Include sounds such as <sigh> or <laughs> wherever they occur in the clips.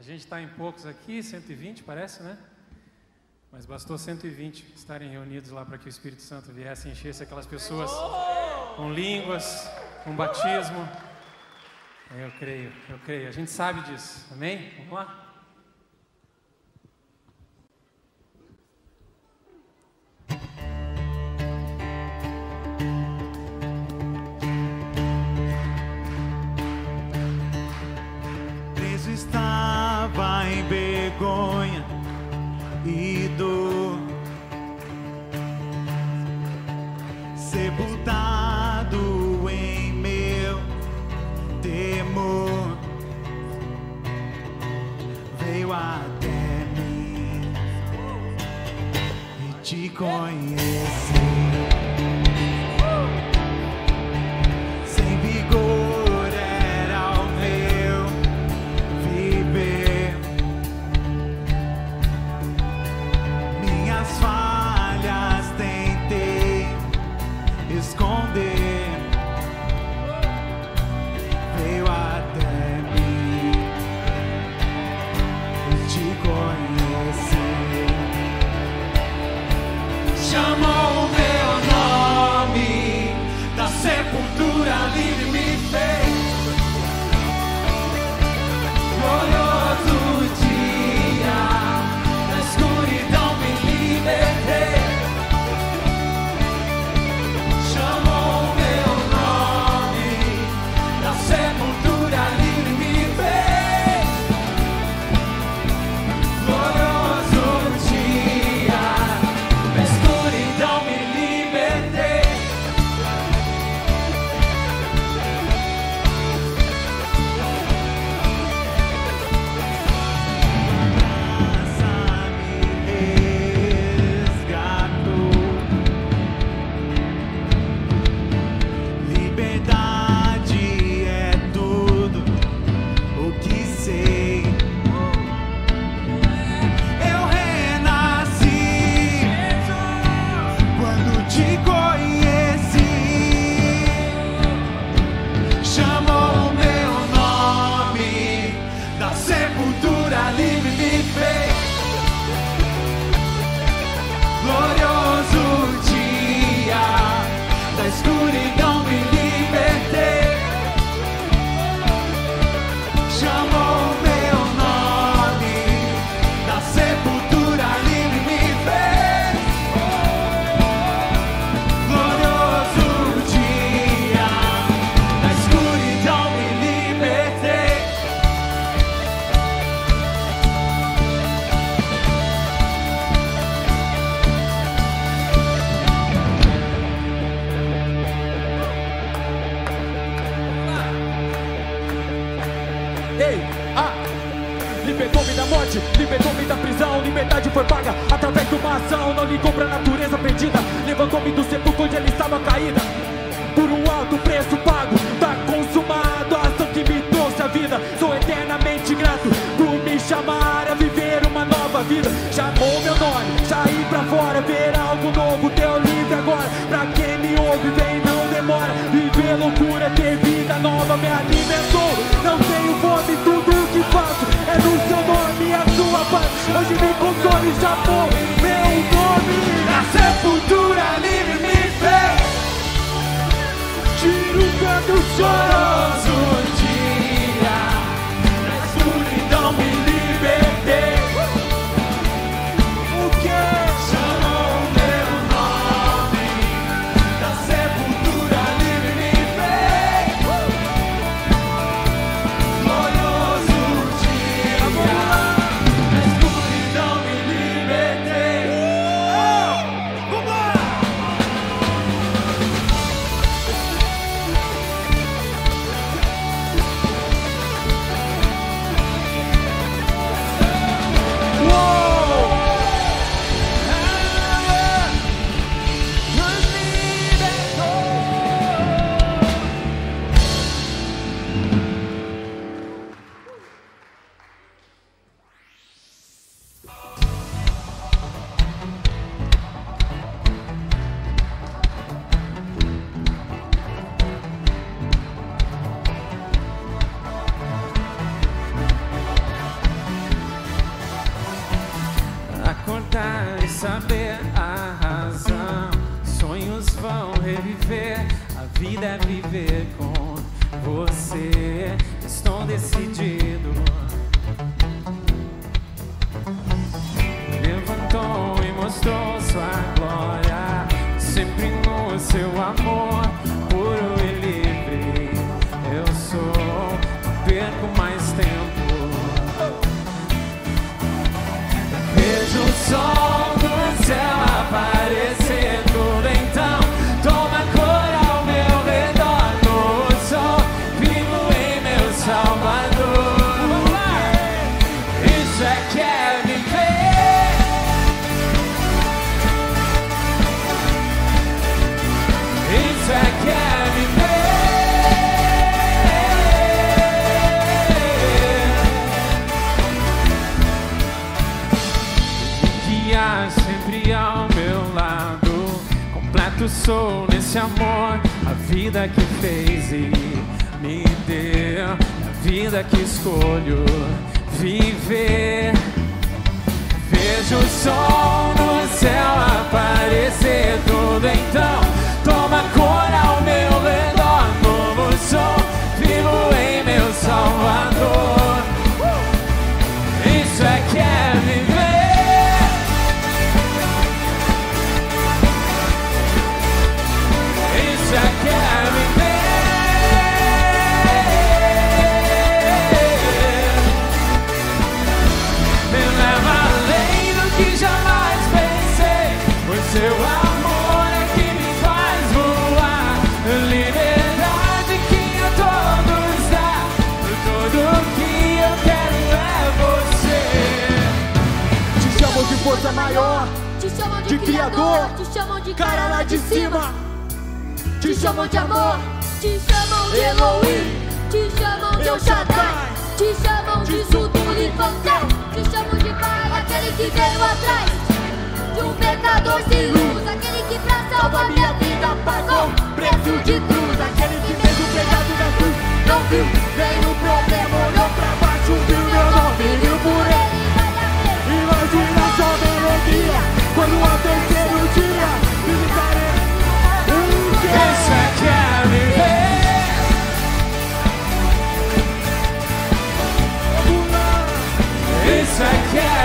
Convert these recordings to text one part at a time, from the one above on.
A gente está em poucos aqui, 120 parece, né? Mas bastou 120 estarem reunidos lá para que o Espírito Santo viesse e enchesse aquelas pessoas com línguas, com batismo. Eu creio, eu creio. A gente sabe disso. Amém? Vamos lá? Vergonha e dor. Sepultado em meu temor, veio até mim e te conhecer. Viver loucura, ter vida nova, me alimentou. Não tenho fome, tudo o que faço é no seu nome a sua paz. Hoje me console, chamou meu nome. Na sepultura livre me fez. Tiro quando choroso força maior, Te chamam de, De criador, te chamam de cara lá de cima. Te chamam de amor, te chamam de Elohim, te chamam de El Shaddai, te chamam de Sudo Lifanté, te chamam de Pai, aquele que veio atrás. De um pecador sem luz, aquele que pra salvar minha vida pagou preço de cruz, aquele que mesmo pegado na cruz. Não viu? Nenhum problema, olhou pra baixo, viu meu nome, viu por ele, vale a a quando ao terceiro dia visitarei um que é viver. Isso é que é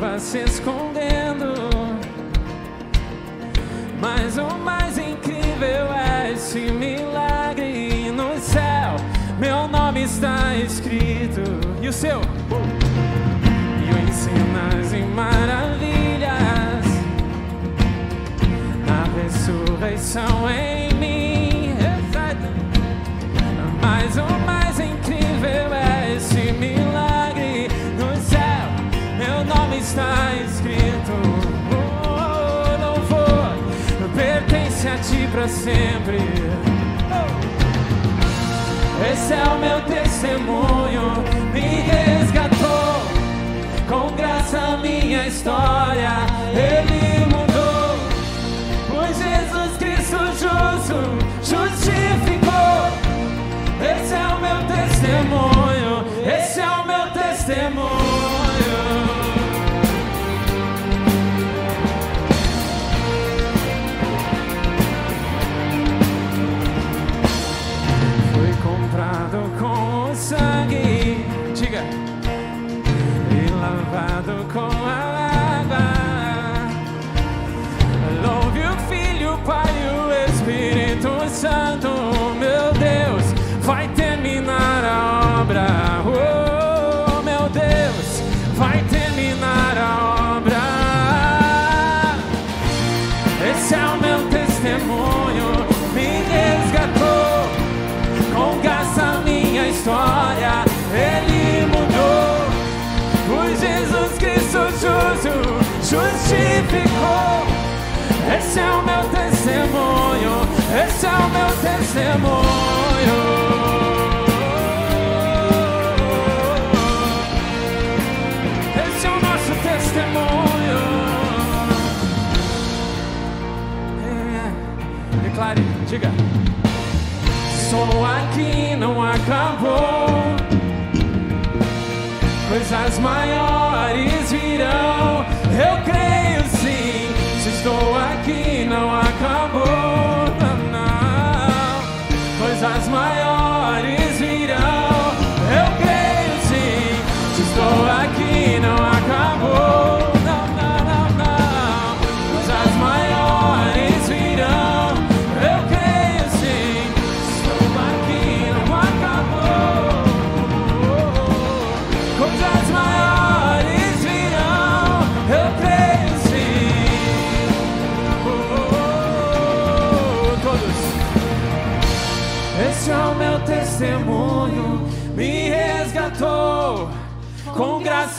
as trevas se escondendo. Mas o mais incrível é esse milagre no céu. Meu nome está escrito. E o seu? E o sinais e maravilhas. A ressurreição em mim. Mas o mais incrível é esse milagre está escrito. Oh, louvor pertence a ti para sempre. Esse é o meu testemunho, me resgatou. Com graça minha história, ele mudou. Pois Jesus Cristo justo justificou. Esse é o meu testemunho, esse é o meu testemunho. Justificou. Esse é o meu testemunho, esse é o meu testemunho. Esse é o nosso testemunho. É, Declare, diga. Sou aqui, não acabou. Coisas maiores virão. Eu creio sim. Se estou aqui, não acabou.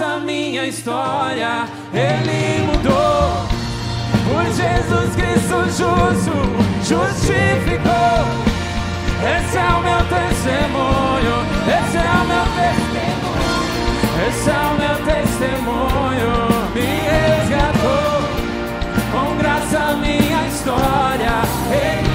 Graça minha história, Ele mudou. Por Jesus Cristo justo, justificou. Esse é o meu testemunho, esse é o meu testemunho, esse é o meu testemunho, me resgatou. Com graça minha história, Ele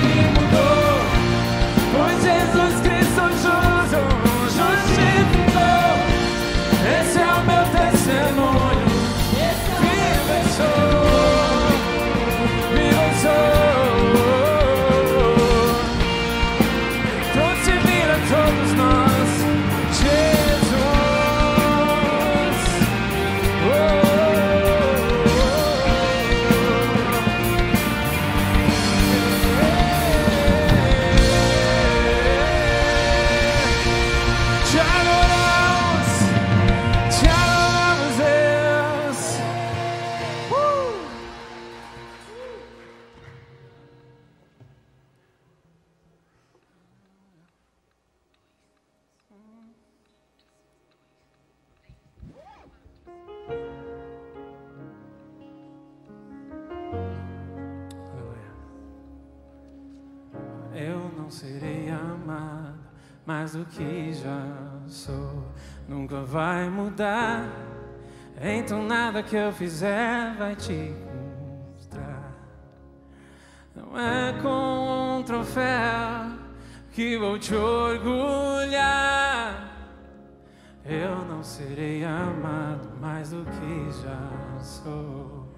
mais do que já sou. Nunca vai mudar, então nada que eu fizer vai te custar. Não é com um troféu que vou te orgulhar. Eu não serei amado mais do que já sou.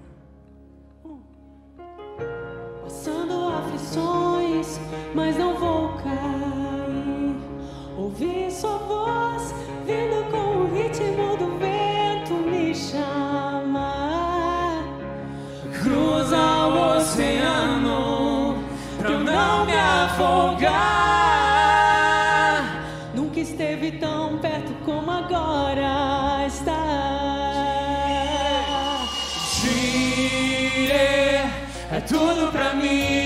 Passando aflições, mas não vou cair. Ouvir sua voz vindo com o ritmo do vento me chama. Cruza o oceano pra eu não me afogar. Nunca esteve tão perto como agora está. Gire é tudo pra mim.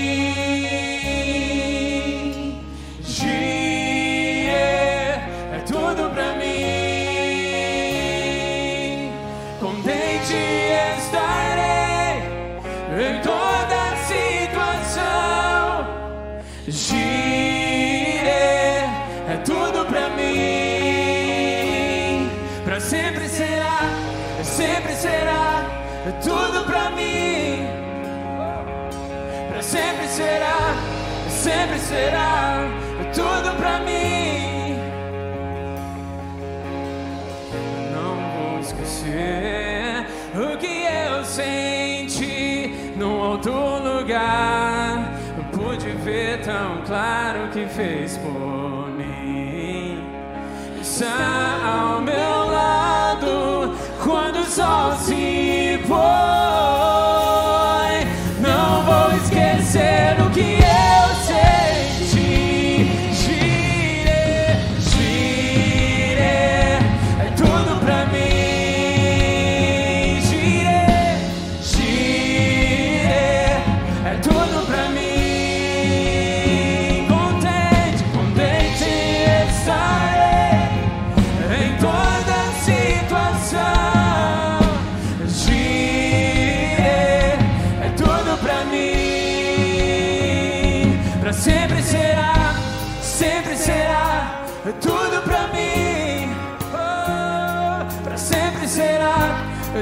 Será tudo pra mim. Não vou esquecer o que eu senti no outro lugar. Pude ver tão claro que fez por mim. Está ao meu lado quando o sol se põe.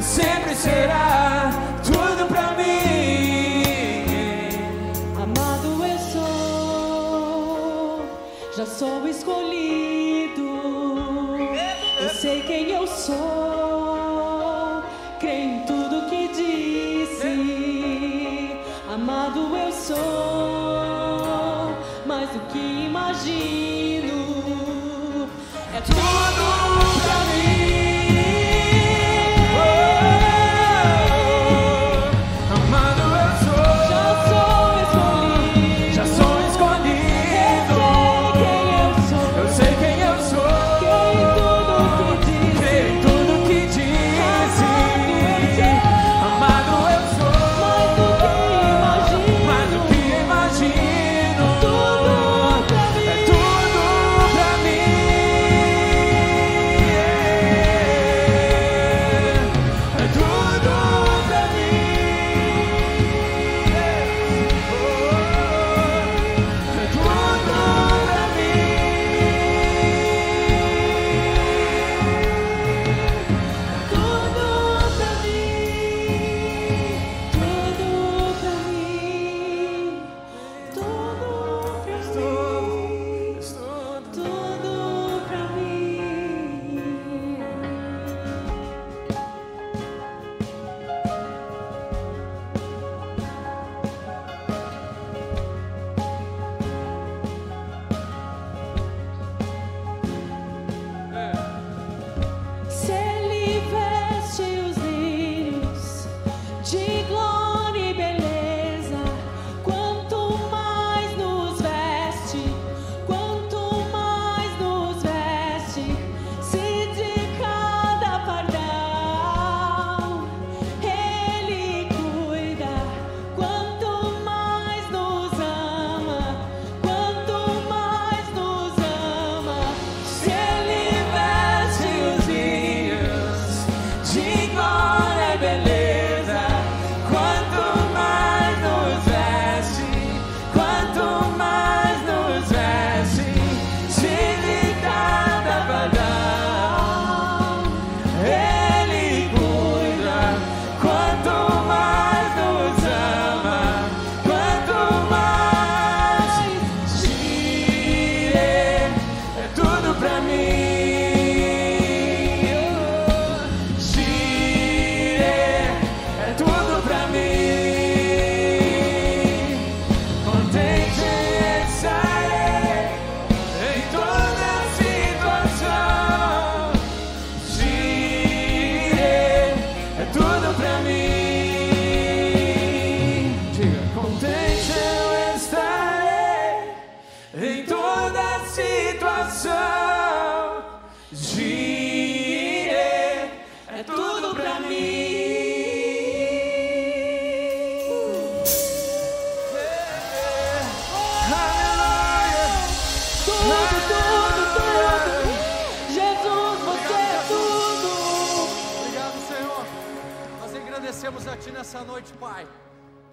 Sempre será, tudo pra mim. Amado eu sou, já sou escolhido.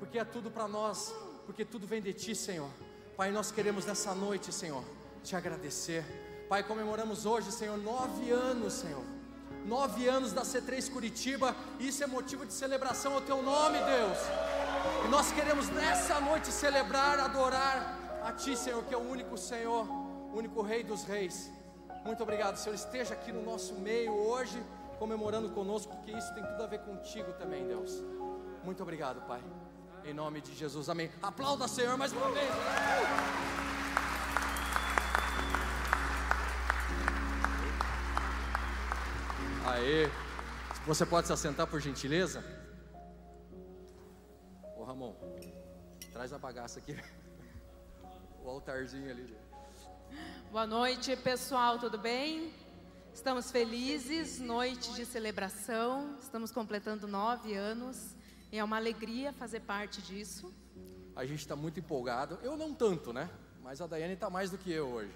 Porque é tudo para nós, porque tudo vem de Ti, Senhor. Pai, nós queremos nessa noite, Senhor, te agradecer. Pai, comemoramos hoje, Senhor, nove anos, Senhor. Nove anos da C3 Curitiba, isso é motivo de celebração ao Teu nome, Deus. E nós queremos nessa noite celebrar, adorar a Ti, Senhor, que é o único Senhor, o único Rei dos Reis. Muito obrigado, Senhor. Esteja aqui no nosso meio hoje, comemorando conosco, porque isso tem tudo a ver contigo também, Deus. Muito obrigado, Pai. Em nome de Jesus, amém. Aplauda, Senhor, mais uma vez. Aê. Você pode se assentar, por gentileza? Ô, Ramon, traz a bagaça aqui. O altarzinho ali. Boa noite, pessoal, tudo bem? Estamos felizes, noite de celebração, estamos completando nove anos é uma alegria fazer parte disso. A gente está muito empolgado. Eu não tanto, né? Mas a Daiane está mais do que eu hoje.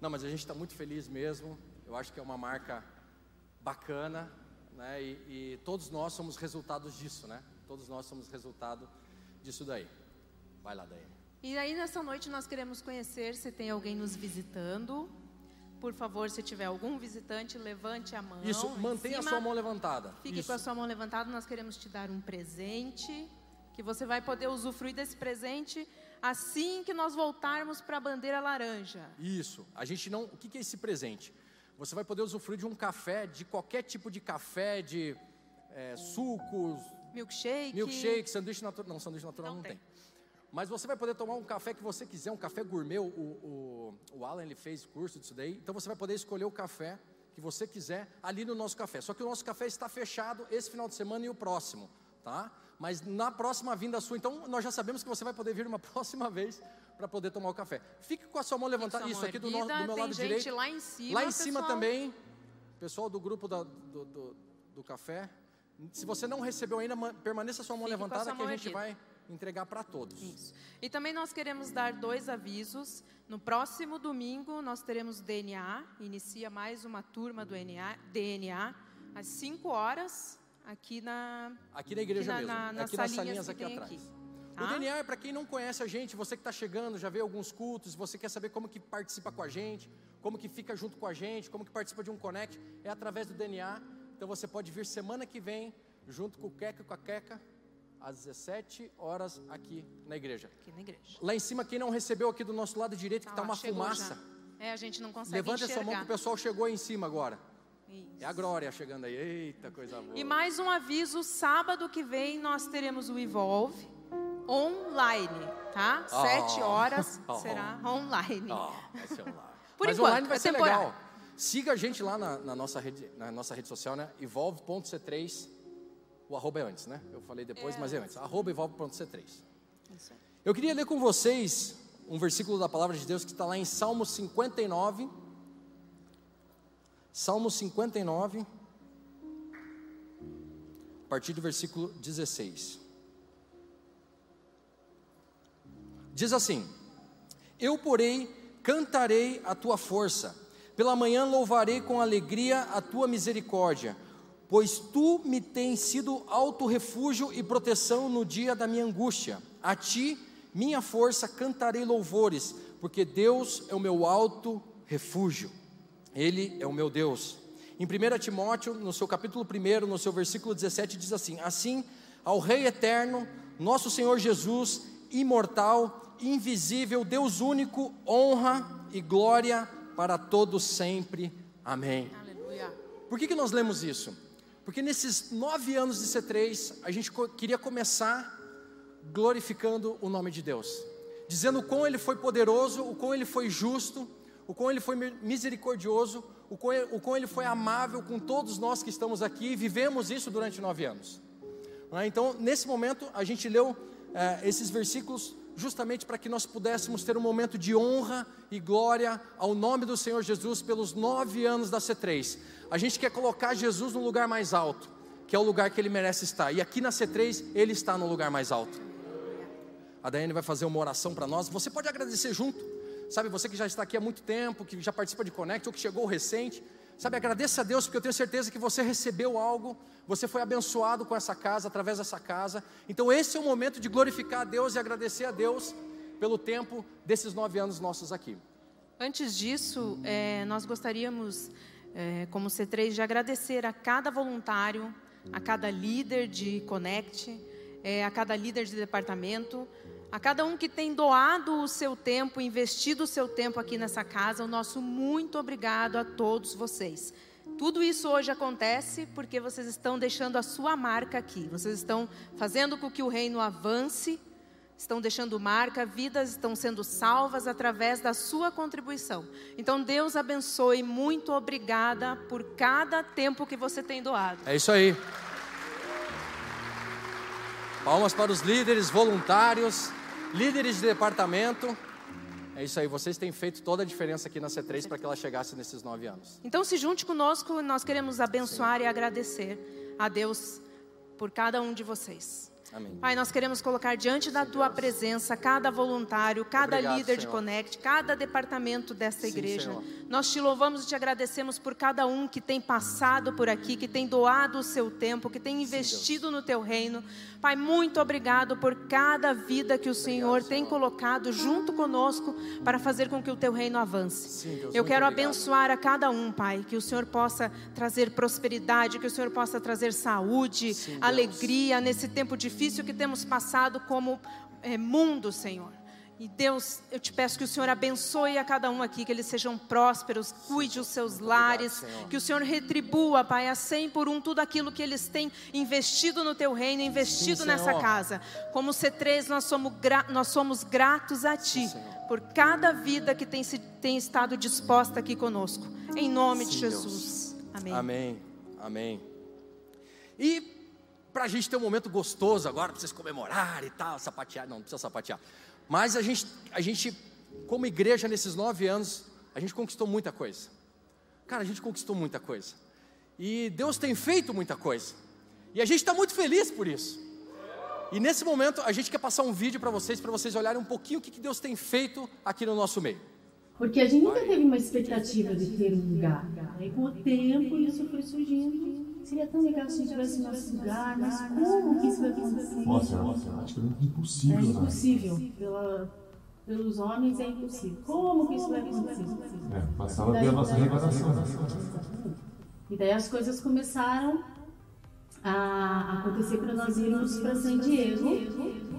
Não, mas a gente está muito feliz mesmo. Eu acho que é uma marca bacana, né? E, e todos nós somos resultados disso, né? Todos nós somos resultado disso daí. Vai lá, Daiane. E aí nessa noite nós queremos conhecer se tem alguém nos visitando. Por favor, se tiver algum visitante, levante a mão. Isso, mantenha a sua mão levantada. Fique Isso. com a sua mão levantada, nós queremos te dar um presente, que você vai poder usufruir desse presente assim que nós voltarmos para a bandeira laranja. Isso. A gente não. O que que é esse presente? Você vai poder usufruir de um café, de qualquer tipo de café, de é, sucos, Milkshake. milkshake, sanduíche natural. Não, sanduíche natural não, Não tem. tem. Mas você vai poder tomar um café que você quiser, um café gourmet. O, o, o Alan ele fez curso disso daí. Então você vai poder escolher o café que você quiser ali no nosso café. Só que o nosso café está fechado esse final de semana e o próximo, tá? Mas na próxima vinda sua, então nós já sabemos que você vai poder vir uma <laughs> próxima vez para poder tomar o café. Fique com a sua mão levantada. Isso mão aqui do, no- do meu lado gente direito. lá em cima, Lá em cima pessoal. também, pessoal do grupo da- do, do, do café. Se você não recebeu ainda, ma- permaneça a sua mão Fique levantada sua que a mão gente erguida. vai entregar para todos. Isso. E também nós queremos dar dois avisos. No próximo domingo nós teremos DNA, inicia mais uma turma do DNA, DNA às 5 horas aqui na Aqui na igreja aqui mesmo, na, nas aqui nas salinhas aqui atrás. aqui, O tá? DNA é para quem não conhece a gente, você que está chegando, já vê alguns cultos, você quer saber como que participa com a gente, como que fica junto com a gente, como que participa de um connect, é através do DNA. Então você pode vir semana que vem, junto com o Queca e com a Queca, às 17 horas aqui na igreja. Aqui na igreja. Lá em cima, quem não recebeu aqui do nosso lado direito, que está uma fumaça, já. É, a gente não consegue levante enxergar. essa mão que o pessoal chegou aí em cima agora. Isso. É a Glória chegando aí, eita coisa boa. E mais um aviso, sábado que vem nós teremos o Evolve online, tá? Ah. Sete horas <laughs> Ah. será online. Ah, vai ser online. <laughs> Por Mas enquanto, online vai é ser temporário. legal. Siga a gente lá na, na nossa, rede, na nossa rede social, né? Evolve.c3. O arroba é antes, né? Eu falei depois, É mas é antes. Arroba evolve.c3. Isso aí. Eu queria ler com vocês um versículo da palavra de Deus que está lá em Salmo 59. Salmo 59, a partir do versículo 16. Diz assim: Eu, porém, cantarei a tua força, pela manhã louvarei com alegria a tua misericórdia, pois tu me tens sido alto refúgio e proteção no dia da minha angústia. A ti, minha força, cantarei louvores, porque Deus é o meu alto refúgio. Ele é o meu Deus. Em 1 Timóteo, no seu capítulo 1, no seu versículo 17, diz assim: Assim, ao Rei eterno, nosso Senhor Jesus, imortal, invisível, Deus único, honra e glória para todos sempre. Amém. Aleluia. Por que, que nós lemos isso? Porque nesses nove anos de C3, a gente queria começar glorificando o nome de Deus, dizendo o quão Ele foi poderoso, o quão Ele foi justo, o quão Ele foi mi- misericordioso, o quão, o quão Ele foi amável com todos nós que estamos aqui e vivemos isso durante nove anos. É? Então, nesse momento, a gente leu eh, esses versículos justamente para que nós pudéssemos ter um momento de honra e glória ao nome do Senhor Jesus pelos nove anos da C3. A gente quer colocar Jesus no lugar mais alto, que é o lugar que ele merece estar. E aqui na C3, ele está no lugar mais alto. A Daiane vai fazer uma oração para nós. Você pode agradecer junto. Sabe, você que já está aqui há muito tempo, que já participa de Connect ou que chegou recente, sabe, agradeça a Deus porque eu tenho certeza que você recebeu algo, você foi abençoado com essa casa, através dessa casa. Então esse é o momento de glorificar a Deus e agradecer a Deus pelo tempo desses nove anos nossos aqui. Antes disso, eh, nós gostaríamos, eh, como C3, de agradecer a cada voluntário, a cada líder de Connect, eh, a cada líder de departamento, a cada um que tem doado o seu tempo, investido o seu tempo aqui nessa casa, o nosso muito obrigado a todos vocês. Tudo isso hoje acontece porque vocês estão deixando a sua marca aqui, vocês estão fazendo com que o reino avance, estão deixando marca, vidas estão sendo salvas através da sua contribuição. Então, Deus abençoe, muito obrigada por cada tempo que você tem doado. É isso aí. Palmas para os líderes, voluntários, líderes de departamento. É isso aí, vocês têm feito toda a diferença aqui na C3 para que ela chegasse nesses nove anos. Então se junte conosco, nós queremos abençoar e agradecer a Deus por cada um de vocês. Amém. Pai, nós queremos colocar diante da tua presença cada voluntário, cada Obrigado, líder de Senhor. Connect, cada departamento desta Sim, igreja. Senhor. Nós te louvamos e te agradecemos por cada um que tem passado por aqui, que tem doado o seu tempo, que tem investido no teu reino. Pai, muito obrigado por cada vida que o Senhor tem colocado junto conosco para fazer com que o teu reino avance. Sim, Deus, Eu quero obrigado. abençoar a cada um, Pai, que o Senhor possa trazer prosperidade, que o Senhor possa trazer saúde, Sim, alegria nesse tempo difícil que temos passado como eh, mundo, Senhor. E Deus, eu te peço que o Senhor abençoe a cada um aqui, que eles sejam prósperos, cuide os seus lares, que o Senhor retribua, Pai, a cem por um tudo aquilo que eles têm investido no teu reino, investido Sim, nessa casa. Como C3, nós somos, nós somos gratos a Ti Senhor. por cada vida que tem, tem estado disposta aqui conosco. Em nome de Sim, Jesus. Amém. Amém, amém. E para a gente ter um momento gostoso agora, para vocês comemorarem e tal, sapatear, não, não precisa sapatear. Mas a gente, a gente, como igreja, nesses nove anos, a gente conquistou muita coisa. Cara, a gente conquistou muita coisa. E Deus tem feito muita coisa. E a gente está muito feliz por isso. E nesse momento, a gente quer passar um vídeo para vocês, para vocês olharem um pouquinho o que que Deus tem feito aqui no nosso meio. Porque a gente nunca teve uma expectativa de ter um lugar. Aí com o tempo isso foi surgindo. Seria tão legal se a gente tivesse nosso lugar, mas como que isso vai acontecer? Nossa, nossa, praticamente impossível, É né? impossível. Pela, pelos homens é impossível. Como que isso vai acontecer? É, passava a ver a nossa arrecadação. E daí as coisas começaram a acontecer para nós irmos para San Diego.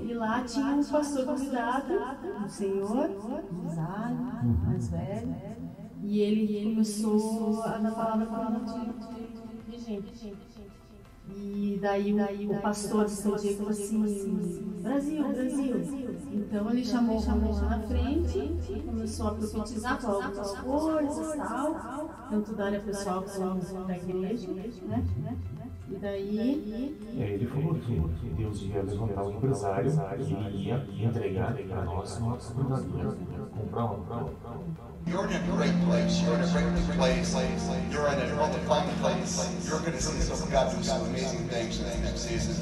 E lá tinha um pastor convidado, um senhor, Rosário, mais velho. E ele começou a dar palavra de, de gente. E daí o, o pastor de San Diego falou assim, Brasil, Brasil. Então ele chamou o Ramon na frente, começou a profetizar com algumas coisas tal, tanto da área pessoal como da igreja, né? E daí E aí ele falou que Deus ia levantar um empresário e ia entregar para nós uma oportunidade de comprar uma. You're in a great place. You're in a great place. You're in a well-defined place. You're going to see some God do some amazing things in the next season.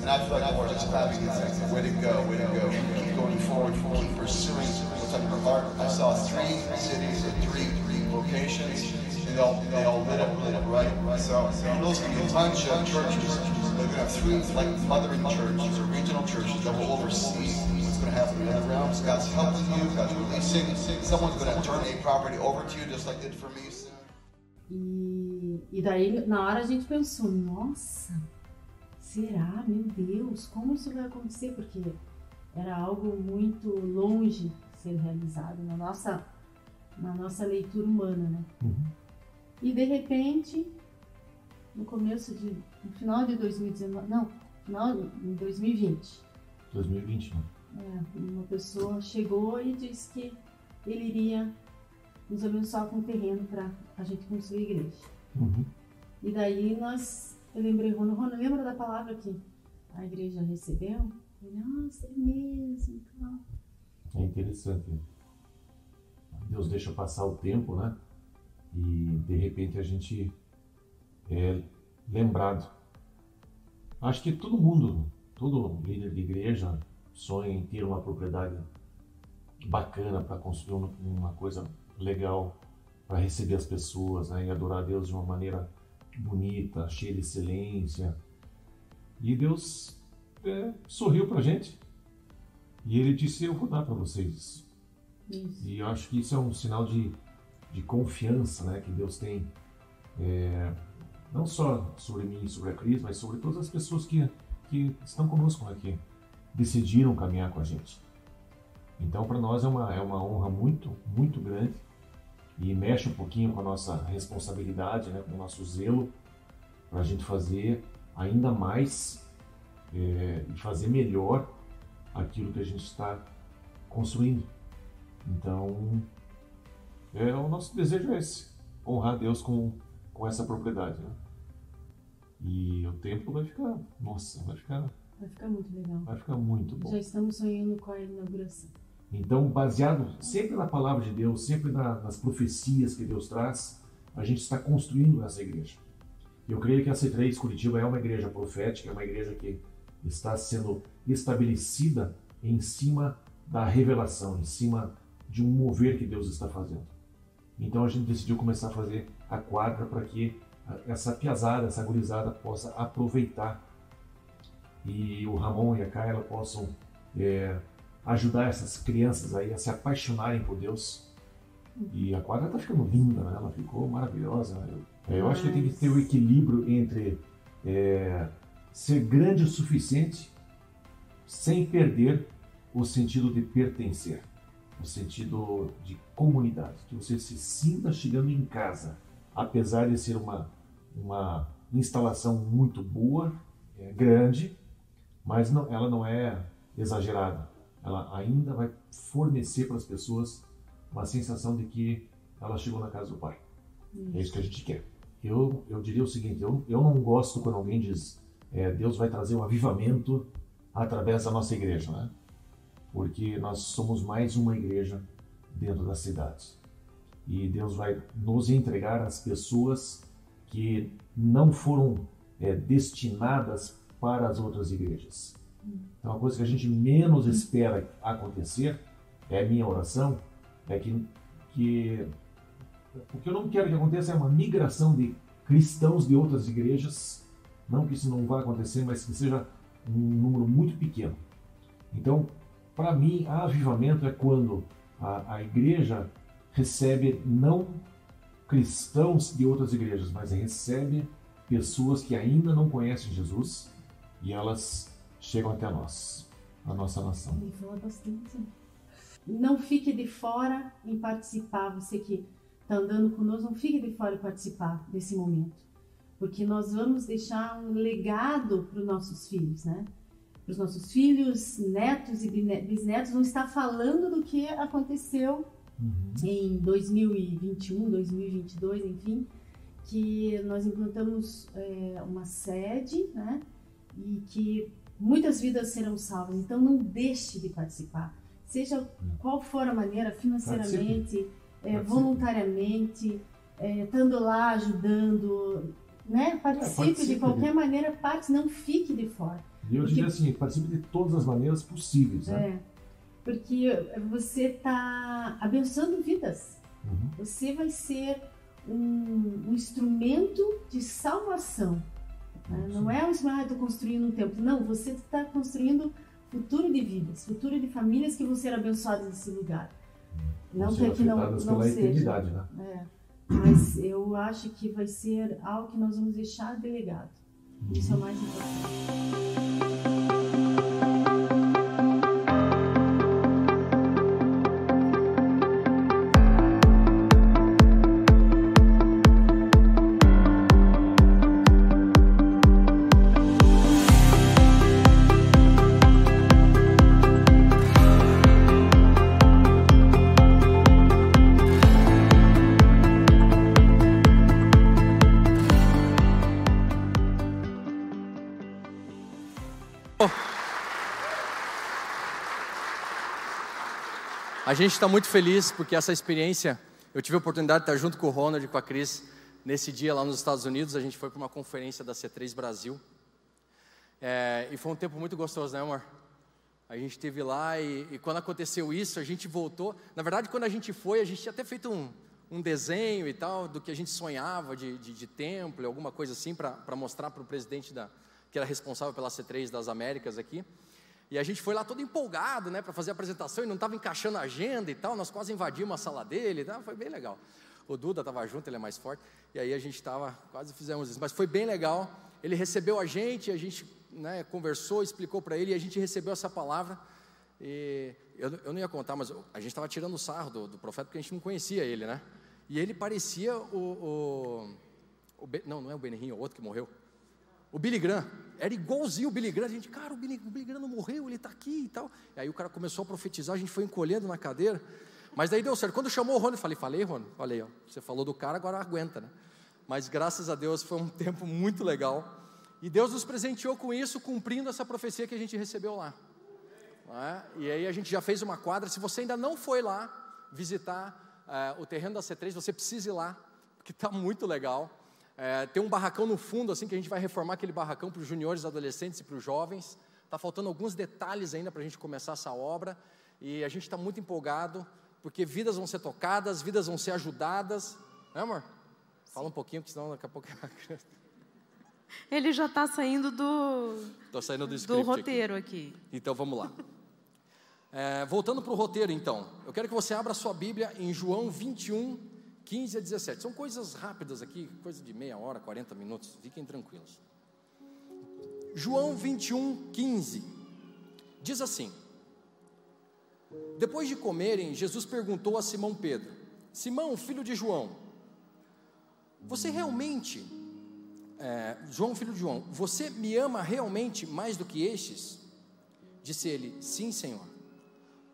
And I feel like Lord is having think, way to go, way to go. Keep going forward, keep pursuing what's on your heart. I saw three cities and three locations. And they all, they all lit up really bright. So those can be a bunch of churches. They're going to have three like mothering churches or regional churches that will oversee going to happen in the other realms. God's helping you. God's releasing. Someone's going to turn a property over to you just like did for me. E, e daí, na hora, a gente pensou: nossa, será? Meu Deus, como isso vai acontecer? Porque era algo muito longe de ser realizado na nossa, na nossa leitura humana, né? E de repente, no começo de. no final de 2019, não, final de 2020, 2020, né? É, uma pessoa chegou e disse que ele iria nos abençoar com terreno para a gente construir a igreja. Uhum. E daí nós, eu lembrei, Rono, Rono, lembra da palavra que a igreja recebeu? Ele, nossa, é mesmo, tal. É interessante. Deus deixa passar o tempo, né? E de repente a gente é lembrado. Acho que todo mundo, todo líder de igreja sonha em ter uma propriedade bacana para construir uma- coisa legal para receber as pessoas né? e adorar a Deus de uma maneira bonita, cheia de excelência. E Deus é, sorriu para a gente e Ele disse: Eu vou dar para vocês Isso. e eu acho que isso é um sinal de, de confiança né, que Deus tem, é, não só sobre mim e sobre a Cris, mas sobre todas as pessoas que, que estão conosco aqui, decidiram caminhar com a gente. Então, para nós é uma, é uma honra muito, muito grande e mexe um pouquinho com a nossa responsabilidade, né, com o nosso zelo, para a gente fazer ainda mais é, e fazer melhor aquilo que a gente está construindo. Então, é, o nosso desejo é esse: honrar Deus com, com essa propriedade. Né? E o templo vai ficar, nossa, vai ficar, Vai ficar muito legal. vai ficar muito bom. Já estamos sonhando com a inauguração. Então, baseado sempre na palavra de Deus, sempre na- nas profecias que Deus traz, a gente está construindo essa igreja. Eu creio que a C3 Curitiba é uma igreja profética, é uma igreja que está sendo estabelecida em cima da revelação, em cima de um mover que Deus está fazendo. Então a gente decidiu começar a fazer a quadra para que a- essa piazada, essa gurizada possa aproveitar e o Ramon e a Kayla possam é, ajudar essas crianças aí a se apaixonarem por Deus. E a quadra está ficando linda, né? ela ficou maravilhosa. né? Eu, eu acho que tem que ter o equilíbrio entre é, ser grande o suficiente sem perder o sentido de pertencer, o sentido de comunidade, que você se sinta chegando em casa, apesar de ser uma, uma instalação muito boa, é, grande, mas não, ela não é exagerada. Ela ainda vai fornecer para as pessoas uma sensação de que ela chegou na casa do Pai. É isso que a gente quer. Eu, eu diria o seguinte: eu, eu não gosto quando alguém diz é, Deus vai trazer um avivamento através da nossa igreja, né? Porque nós somos mais uma igreja dentro da cidade. E Deus vai nos entregar as pessoas que não foram é, destinadas para as outras igrejas. Então, a coisa que a gente menos espera acontecer, é a minha oração, é que, que o que eu não quero que aconteça é uma migração de cristãos de outras igrejas, não que isso não vá acontecer, mas que seja um número muito pequeno. Então, para mim, avivamento é quando a, a igreja recebe não cristãos de outras igrejas, mas recebe pessoas que ainda não conhecem Jesus e elas chegam até nós, a nossa nação. Ele fala bastante. Não fique de fora em participar. Você que está andando conosco, não fique de fora em participar desse momento. Porque nós vamos deixar um legado para os nossos filhos, né? Para os nossos filhos, netos e bisnetos vão estar falando do que aconteceu em 2021, 2022, enfim, que nós implantamos é, uma sede, né? E que muitas vidas serão salvas. Então não deixe de participar, seja qual for a maneira, financeiramente, é, voluntariamente, é, estando lá ajudando, né? Participe, participe de qualquer de- maneira, parte, não fique de fora. E eu Porque- diria assim, participe de todas as maneiras possíveis, né? É, porque você está abençoando vidas. Uhum. Você vai ser um, um instrumento de salvação. Não é um ah, estou construindo um templo. Não, você está construindo futuro de vidas, futuro de famílias que vão ser abençoadas nesse lugar. Não Vão que aqui não, não seja. né? É, mas eu acho que vai ser algo que nós vamos deixar delegado. Isso é o mais importante. A gente está muito feliz porque essa experiência, eu tive a oportunidade de estar junto com o Ronald e com a Cris nesse dia lá nos Estados Unidos. A gente foi para uma conferência da C3 Brasil. É, e foi um tempo muito gostoso, né, amor? A gente esteve lá e, e, quando aconteceu isso, a gente voltou. Na verdade, quando a gente foi, a gente tinha até feito um, um desenho e tal, do que a gente sonhava de, de, de templo, alguma coisa assim, para mostrar para o presidente da, que era responsável pela C3 das Américas aqui. E a gente foi lá todo empolgado, né, para fazer a apresentação e não estava encaixando a agenda e tal. Nós quase invadimos a sala dele, tá? foi bem legal. O Duda estava junto, ele é mais forte. E aí a gente estava, quase fizemos isso. Mas foi bem legal. Ele recebeu a gente, a gente né, conversou, explicou para ele e a gente recebeu essa palavra. E eu, eu não ia contar, mas a gente estava tirando o sarro do, do, profeta porque a gente não conhecia ele, né? E ele parecia o. o, o não, não é o Benihim, é o outro que morreu. O Billy Graham, era igualzinho o Billy Graham. A gente, cara, o Billy, o Billy Graham não morreu, ele está aqui e tal. E aí o cara começou a profetizar, a gente foi encolhendo na cadeira. Mas daí deu certo. Quando chamou o Rony, eu falei, falei, Rony, falei, ó, você falou do cara, agora aguenta, né? Mas graças a Deus foi um <laughs> tempo muito legal. E Deus nos presenteou com isso, cumprindo essa profecia que a gente recebeu lá. É? E aí a gente já fez uma quadra. Se você ainda não foi lá visitar é, o terreno da C3, você precisa ir lá, porque está muito legal. É, tem um barracão no fundo, assim, que a gente vai reformar aquele barracão para os juniores, adolescentes e para os jovens. Está faltando alguns detalhes ainda para a gente começar essa obra. E a gente está muito empolgado, porque vidas vão ser tocadas, vidas vão ser ajudadas. Né, amor? Fala um pouquinho, porque senão daqui a pouco. Ele já está saindo do, Tô saindo do, do roteiro aqui. aqui. Então vamos lá. É, voltando para o roteiro, então. Eu quero que você abra sua Bíblia em João 21, 15 a 17. São coisas rápidas aqui, coisa de meia hora, 40 minutos. Fiquem tranquilos. João 21, 15. Diz assim: Depois de comerem, Jesus perguntou a Simão Pedro: Simão, filho de João, você realmente, é, João, filho de João, você me ama realmente mais do que estes? Disse ele: Sim, Senhor.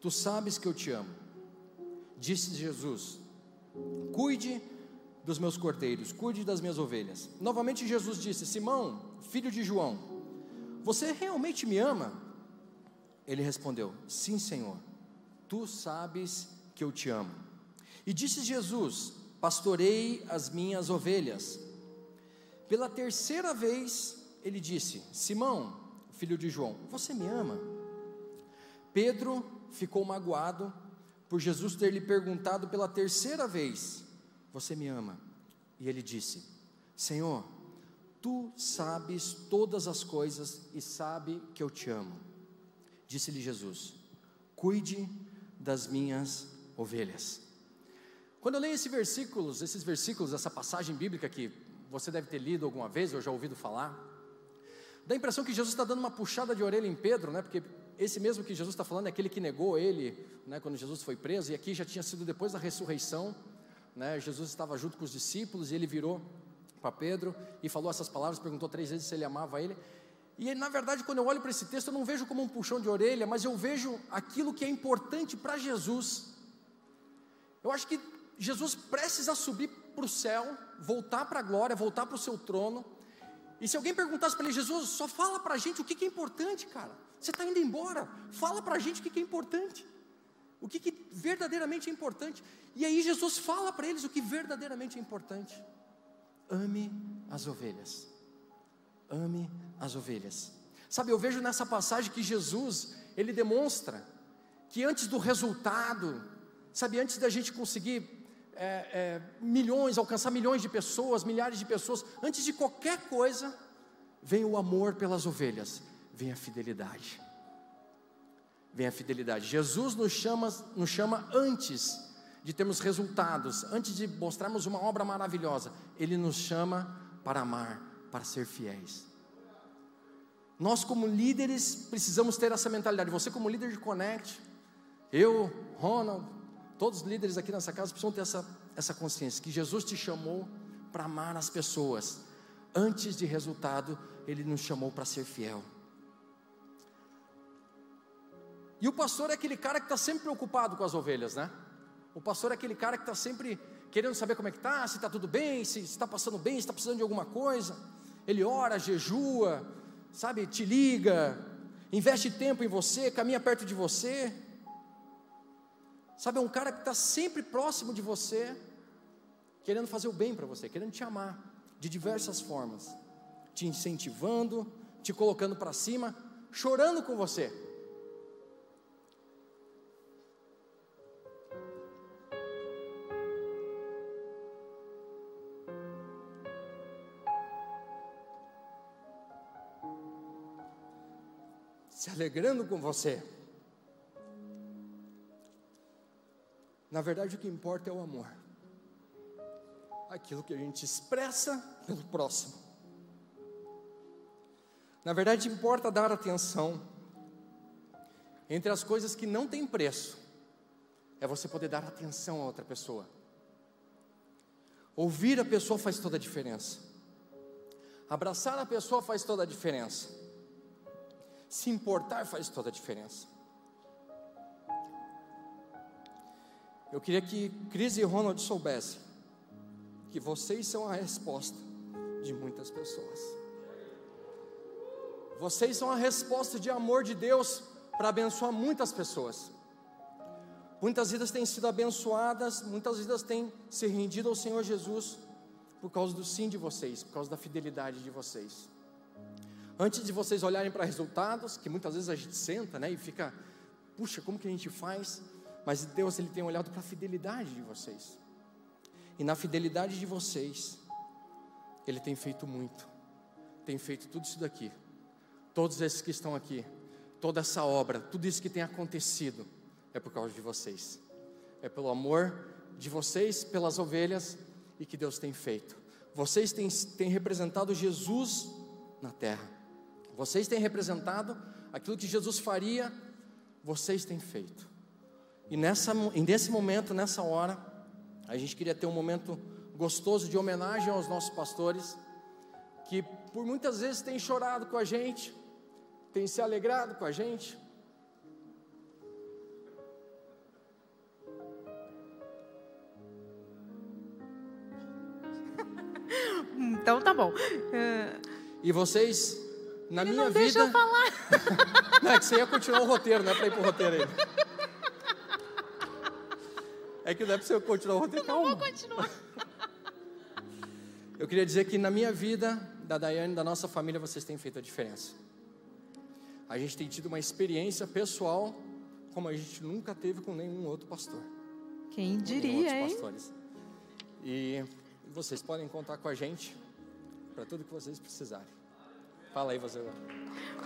Tu sabes que eu te amo. Disse Jesus: Cuide dos meus cordeiros, cuide das minhas ovelhas. Novamente Jesus disse: Simão, filho de João, você realmente me ama? Ele respondeu: Sim, Senhor, tu sabes que eu te amo. E disse Jesus: Pastorei as minhas ovelhas. Pela terceira vez, ele disse: Simão, filho de João, você me ama? Pedro ficou magoado por Jesus ter lhe perguntado pela terceira vez: Você me ama? E ele disse: Senhor, tu sabes todas as coisas e sabe que eu te amo. Disse-lhe Jesus: Cuide das minhas ovelhas. Quando eu leio esses versículos, esses versículos, essa passagem bíblica que você deve ter lido alguma vez ou já ouvido falar, dá a impressão que Jesus está dando uma puxada de orelha em Pedro, né? Porque esse mesmo que Jesus está falando é aquele que negou ele, né, quando Jesus foi preso, e aqui já tinha sido depois da ressurreição, né, Jesus estava junto com os discípulos e ele virou para Pedro e falou essas palavras, perguntou três vezes se ele amava ele. E na verdade, quando eu olho para esse texto, eu não vejo como um puxão de orelha, mas eu vejo aquilo que é importante para Jesus. Eu acho que Jesus precisa subir para o céu, voltar para a glória, voltar para o seu trono. E se alguém perguntasse para ele, Jesus, só fala para a gente o que, que é importante, cara. Você está indo embora, fala para a gente o que, que é importante. O que, que verdadeiramente é importante. E aí Jesus fala para eles o que verdadeiramente é importante. Ame as ovelhas. Ame as ovelhas. Sabe, eu vejo nessa passagem que Jesus, ele demonstra que antes do resultado, sabe, antes da gente conseguir é, é, milhões, alcançar milhões de pessoas, milhares de pessoas, antes de qualquer coisa, vem o amor pelas ovelhas, vem a fidelidade. Vem a fidelidade. Jesus nos chama, nos chama antes de termos resultados, antes de mostrarmos uma obra maravilhosa, Ele nos chama para amar, para ser fiéis. Nós, como líderes, precisamos ter essa mentalidade. Você, como líder de Connect, eu, Ronald, todos os líderes aqui nessa casa precisam ter essa, essa consciência que Jesus te chamou para amar as pessoas. Antes de resultado, Ele nos chamou para ser fiel. E o pastor é aquele cara que está sempre preocupado com as ovelhas, né? O pastor é aquele cara que está sempre querendo saber como é que está, se está tudo bem, se está passando bem, se está precisando de alguma coisa. Ele ora, jejua, sabe, te liga, investe tempo em você, caminha perto de você. Sabe, é um cara que está sempre próximo de você, querendo fazer o bem para você, querendo te amar de diversas formas, te incentivando, te colocando para cima, chorando com você. Alegrando com você. Na verdade, o que importa é o amor. Aquilo que a gente expressa pelo próximo. Na verdade, importa dar atenção entre as coisas que não têm preço. É você poder dar atenção a outra pessoa. Ouvir a pessoa faz toda a diferença. Abraçar a pessoa faz toda a diferença. Se importar faz toda a diferença. Eu queria que Cris e Ronald soubessem que vocês são a resposta de muitas pessoas. Vocês são a resposta de amor de Deus para abençoar muitas pessoas. Muitas vidas têm sido abençoadas, muitas vidas têm se rendido ao Senhor Jesus por causa do sim de vocês, por causa da fidelidade de vocês. Antes de vocês olharem para resultados, que muitas vezes a gente senta, né, e fica, puxa, como que a gente faz? Mas Deus ele tem olhado para a fidelidade de vocês. E na fidelidade de vocês, ele tem feito muito. Tem feito tudo isso daqui. Todos esses que estão aqui, toda essa obra, tudo isso que tem acontecido é por causa de vocês. É pelo amor de vocês pelas ovelhas e que Deus tem feito. Vocês têm, têm representado Jesus na terra. Vocês têm representado aquilo que Jesus faria, vocês têm feito. E nessa, nesse momento, nessa hora, a gente queria ter um momento gostoso de homenagem aos nossos pastores, que por muitas vezes têm chorado com a gente, têm se alegrado com a gente. <laughs> Então tá bom. E vocês, na minha não vida. deixa eu falar. <laughs> Não, é que você ia continuar o roteiro, não é para ir pro roteiro aí. É que não é para você continuar o roteiro, Não vou continuar. Eu queria dizer que na minha vida, da Daiane, da nossa família, vocês têm feito a diferença. A gente tem tido uma experiência pessoal como a gente nunca teve com nenhum outro pastor. Quem diria, hein? pastores. E vocês podem contar com a gente para tudo que vocês precisarem. Fala aí você.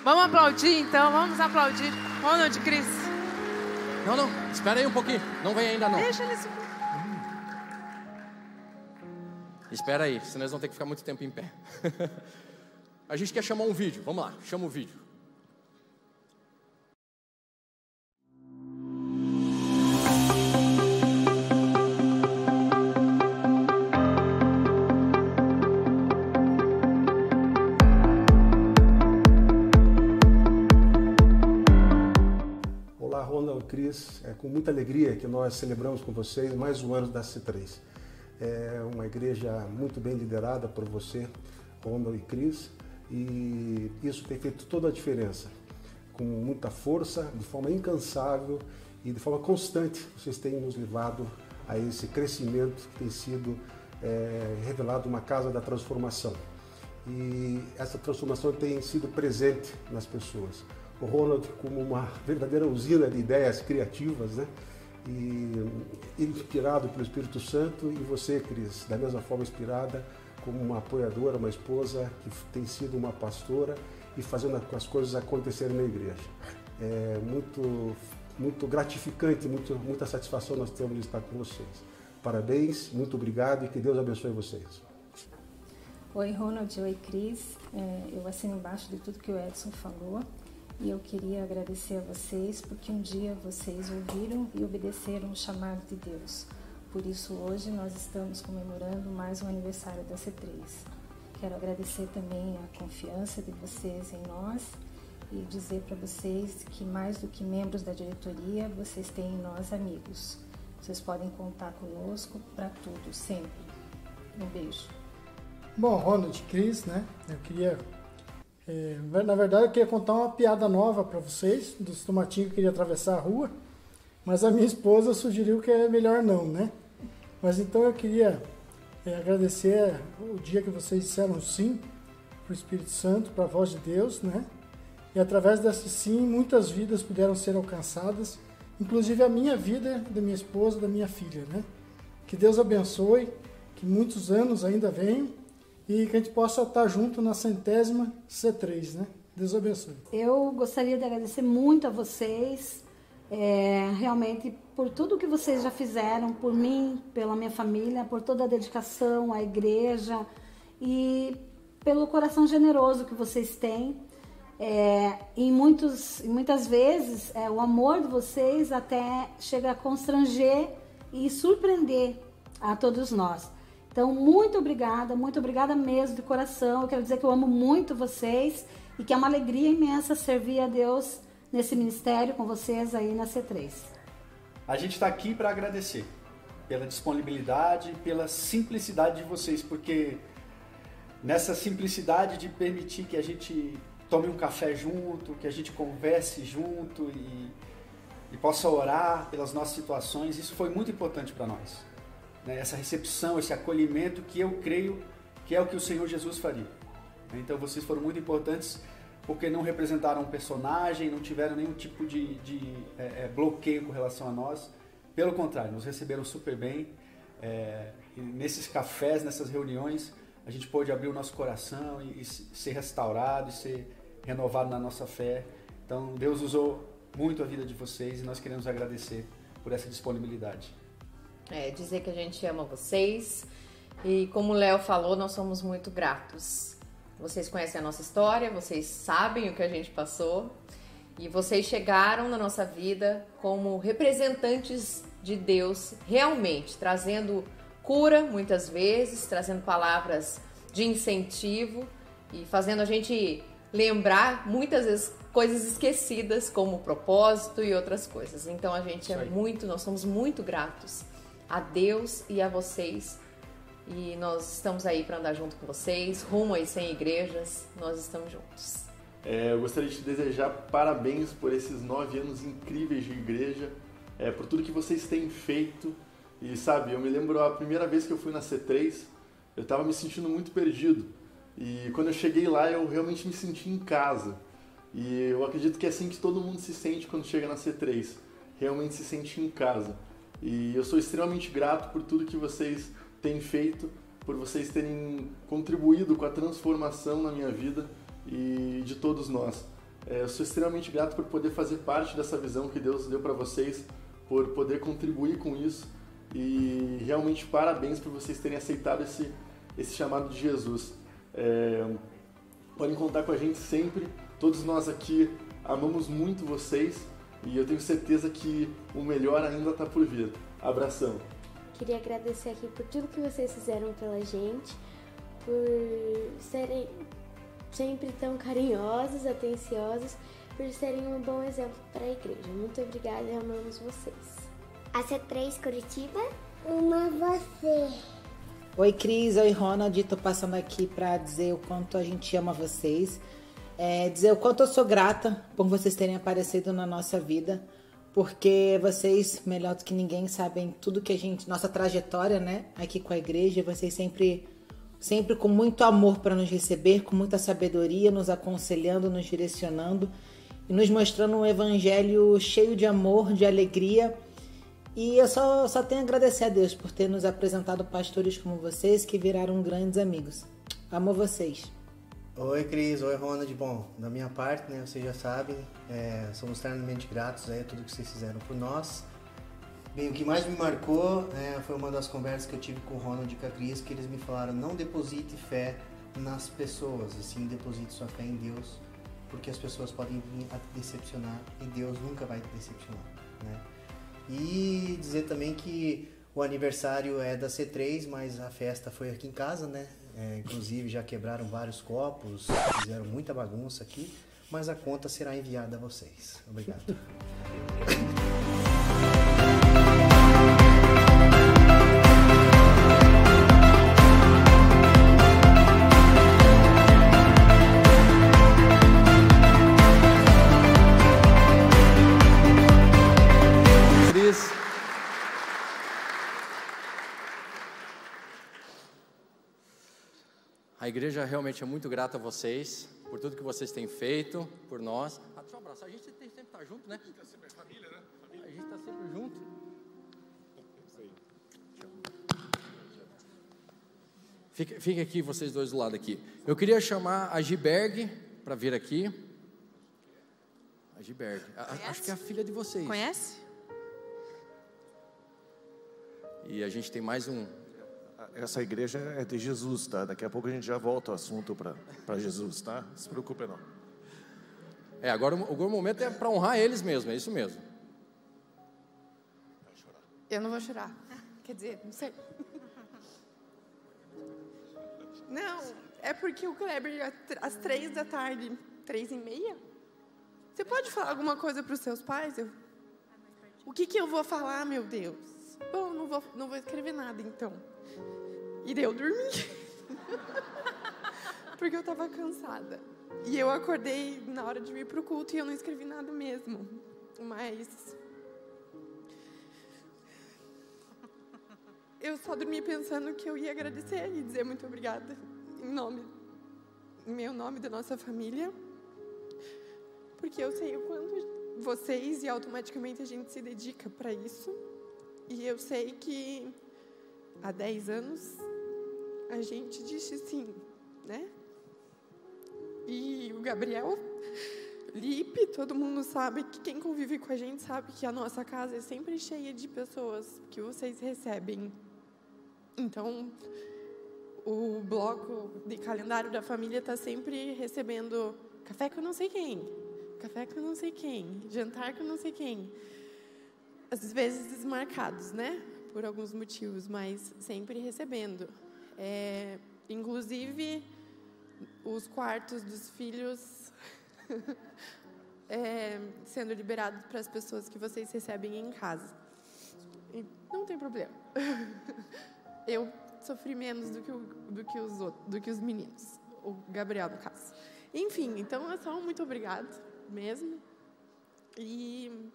Vamos aplaudir então, vamos aplaudir. Ronald Cris. Não, não, espera aí um pouquinho. Não vem ainda não. Deixa ele se. Espera aí, senão eles vão ter que ficar muito tempo em pé. <laughs> a gente quer chamar um vídeo. Vamos lá, chama o vídeo. Muita alegria que nós celebramos com vocês mais um ano da C3. É uma igreja muito bem liderada por você, Ronald e Cris, e isso tem feito toda a diferença. Com muita força, de forma incansável e de forma constante, vocês têm nos levado a esse crescimento que tem sido é, revelado uma casa da transformação. E essa transformação tem sido presente nas pessoas o Ronald como uma verdadeira usina de ideias criativas, né? E inspirado pelo Espírito Santo e você, Cris, da mesma forma inspirada como uma apoiadora, uma esposa que tem sido uma pastora e fazendo as coisas acontecerem na igreja. É muito, muito gratificante, muito, muita satisfação nós temos de estar com vocês. Parabéns, muito obrigado e que Deus abençoe vocês. Oi, Ronald. Oi, Cris. É, eu assino embaixo de tudo que o Edson falou. E eu queria agradecer a vocês porque um dia vocês ouviram e obedeceram o chamado de Deus. Por isso, hoje nós estamos comemorando mais um aniversário da C3. Quero agradecer também a confiança de vocês em nós e dizer para vocês que, mais do que membros da diretoria, vocês têm em nós amigos. Vocês podem contar conosco para tudo, sempre. Um beijo. Bom, Ronald, Cris, né? Eu queria. É, na verdade, eu queria contar uma piada nova para vocês, dos tomatinhos que queria atravessar a rua. Mas a minha esposa sugeriu que é melhor não, né? Mas então eu queria é, agradecer o dia que vocês disseram sim para o Espírito Santo, para a voz de Deus, né? E através desse sim, muitas vidas puderam ser alcançadas, inclusive a minha vida, da minha esposa, da minha filha, né? Que Deus abençoe, que muitos anos ainda venham e que a gente possa estar junto na centésima C3, né? Deus abençoe. Eu gostaria de agradecer muito a vocês, é, realmente por tudo que vocês já fizeram por mim, pela minha família, por toda a dedicação à igreja e pelo coração generoso que vocês têm. É, em, muitos, muitas vezes, é, o amor de vocês até chega a constranger e surpreender a todos nós. Então, muito obrigada, muito obrigada mesmo de coração. Eu quero dizer que eu amo muito vocês e que é uma alegria imensa servir a Deus nesse ministério com vocês aí na C3. A gente está aqui para agradecer pela disponibilidade, pela simplicidade de vocês, porque nessa simplicidade de permitir que a gente tome um café junto, que a gente converse junto e, e possa orar pelas nossas situações, isso foi muito importante para nós. Né? Essa recepção, esse acolhimento que eu creio que é o que o Senhor Jesus faria. Então vocês foram muito importantes porque não representaram um personagem, não tiveram nenhum tipo de, de é, é, bloqueio com relação a nós. Pelo contrário, nos receberam super bem. É, nesses cafés, nessas reuniões, a gente pôde abrir o nosso coração e, e ser restaurado e ser renovado na nossa fé. Então, Deus usou muito a vida de vocês e nós queremos agradecer por essa disponibilidade. É, dizer que a gente ama vocês e, como o Léo falou, nós somos muito gratos. Vocês conhecem a nossa história, vocês sabem o que a gente passou e vocês chegaram na nossa vida como representantes de Deus, realmente trazendo cura muitas vezes, trazendo palavras de incentivo e fazendo a gente lembrar muitas vezes coisas esquecidas como propósito e outras coisas. Então a gente é muito, nós somos muito gratos a Deus e a vocês. E nós estamos aí para andar junto com vocês, rumo aí sem igrejas, nós estamos juntos. É, eu gostaria de te desejar parabéns por esses nove anos incríveis de igreja, é, por tudo que vocês têm feito. E sabe, eu me lembro a primeira vez que eu fui na C3, eu estava me sentindo muito perdido. E quando eu cheguei lá, eu realmente me senti em casa. E eu acredito que é assim que todo mundo se sente quando chega na C3. Realmente se sente em casa. E eu sou extremamente grato por tudo que vocês têm feito, por vocês terem contribuído com a transformação na minha vida e de todos nós. É, eu sou extremamente grato por poder fazer parte dessa visão que Deus deu para vocês, por poder contribuir com isso e realmente parabéns por vocês terem aceitado esse, esse chamado de Jesus. É, podem contar com a gente sempre, todos nós aqui amamos muito vocês e eu tenho certeza que o melhor ainda está por vir. Abração. Queria agradecer aqui por tudo que vocês fizeram pela gente, por serem sempre tão carinhosos, atenciosos, por serem um bom exemplo para a igreja. Muito obrigada e amamos vocês. A C3 Curitiba, uma você. Oi Cris, oi Ronald, tô passando aqui para dizer o quanto a gente ama vocês, é, dizer o quanto eu sou grata por vocês terem aparecido na nossa vida, porque vocês, melhor do que ninguém, sabem tudo que a gente, nossa trajetória, né, aqui com a igreja, vocês sempre, sempre com muito amor para nos receber, com muita sabedoria, nos aconselhando, nos direcionando e nos mostrando um evangelho cheio de amor, de alegria e eu só, só tenho a agradecer a Deus por ter nos apresentado pastores como vocês que viraram grandes amigos. Amo vocês. Oi Cris, oi Ronald. Bom, da minha parte, né, vocês já sabem, é, somos eternamente gratos a tudo que vocês fizeram por nós. Bem, o que mais me marcou é, foi uma das conversas que eu tive com o Ronald e com a Cris, que eles me falaram, não deposite fé nas pessoas, assim, deposite sua fé em Deus, porque as pessoas podem vir a te decepcionar e Deus nunca vai te decepcionar, né? E dizer também que o aniversário é da C3, mas a festa foi aqui em casa, né? É, inclusive já quebraram vários copos, fizeram muita bagunça aqui, mas a conta será enviada a vocês. Obrigado. Igreja realmente é muito grata a vocês, por tudo que vocês têm feito por nós. Ah, deixa eu abraçar, a gente tem sempre estar junto, né? A gente está sempre família, né? A gente está sempre junto. Fique, fique aqui, vocês dois do lado aqui. Eu queria chamar a Giberg para vir aqui. A Giberg. A- acho que é a filha de vocês. Conhece? E a gente tem mais um. Essa igreja é de Jesus, tá? Daqui a pouco a gente já volta o assunto para Jesus, tá? Não se preocupe não. É, agora o o momento é para honrar eles mesmo, é isso mesmo. Eu não vou chorar. Quer dizer, não sei. Não, é porque o Kleber, às três da tarde, três e meia, você pode falar alguma coisa para os seus pais? Eu, o que, que eu vou falar, meu Deus? Bom, não vou, não vou escrever nada, então. E daí eu dormi. <laughs> porque eu estava cansada. E eu acordei na hora de ir para o culto e eu não escrevi nada mesmo. Mas eu só dormi pensando que eu ia agradecer e dizer muito obrigada em nome, em meu nome da nossa família, porque eu sei o quanto vocês e automaticamente a gente se dedica para isso. E eu sei que há 10 anos a gente disse sim, né? E o Gabriel Lipe, todo mundo sabe que quem convive com a gente sabe que a nossa casa é sempre cheia de pessoas que vocês recebem. Então, o bloco de calendário da família está sempre recebendo café com não sei quem, café com não sei quem, jantar com não sei quem. Às vezes desmarcados, né? Por alguns motivos, mas sempre recebendo. É, inclusive, os quartos dos filhos <laughs> é, sendo liberados para as pessoas que vocês recebem em casa. E não tem problema. <laughs> Eu sofri menos do que, o, do que os outros, do que os meninos, o Gabriel no caso. Enfim, então é só um muito obrigado mesmo. E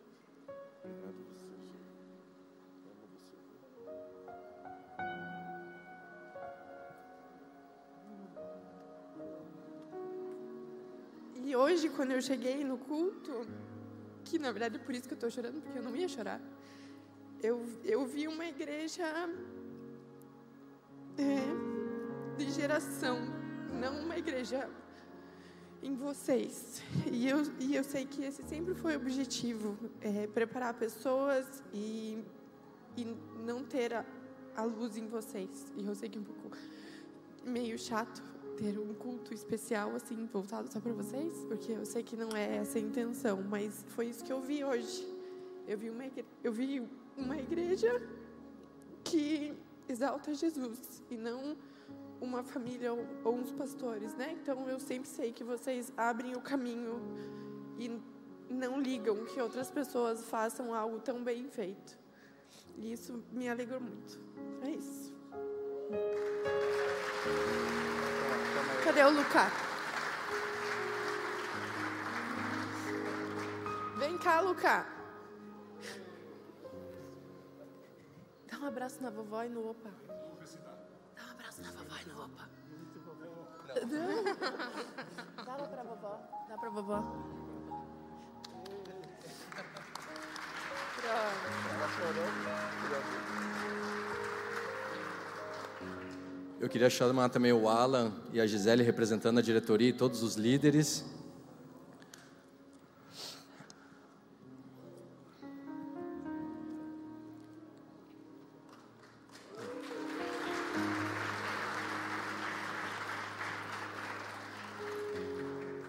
E hoje, quando eu cheguei no culto, que na verdade é por isso que eu estou chorando, porque eu não ia chorar, eu, eu vi uma igreja é, de geração, não uma igreja em vocês. E eu, e eu sei que esse sempre foi o objetivo, é, preparar pessoas e, e não ter a, a luz em vocês. E eu sei que é um pouco meio chato ter um culto especial assim voltado só para vocês, porque eu sei que não é essa a intenção, mas foi isso que eu vi hoje. Eu vi uma igre... eu vi uma igreja que exalta Jesus e não uma família ou, ou uns pastores, né? Então eu sempre sei que vocês abrem o caminho e não ligam que outras pessoas façam algo tão bem feito. E isso me alegrou muito. É isso. Cadê o Lucas? Vem cá, Lucas. Dá um abraço na vovó e no opa. Dá um abraço na vovó e no opa. Dá. Dá lá pra vovó. Dá pra vovó. Eu queria chamar também o Alan e a Gisele representando a diretoria e todos os líderes.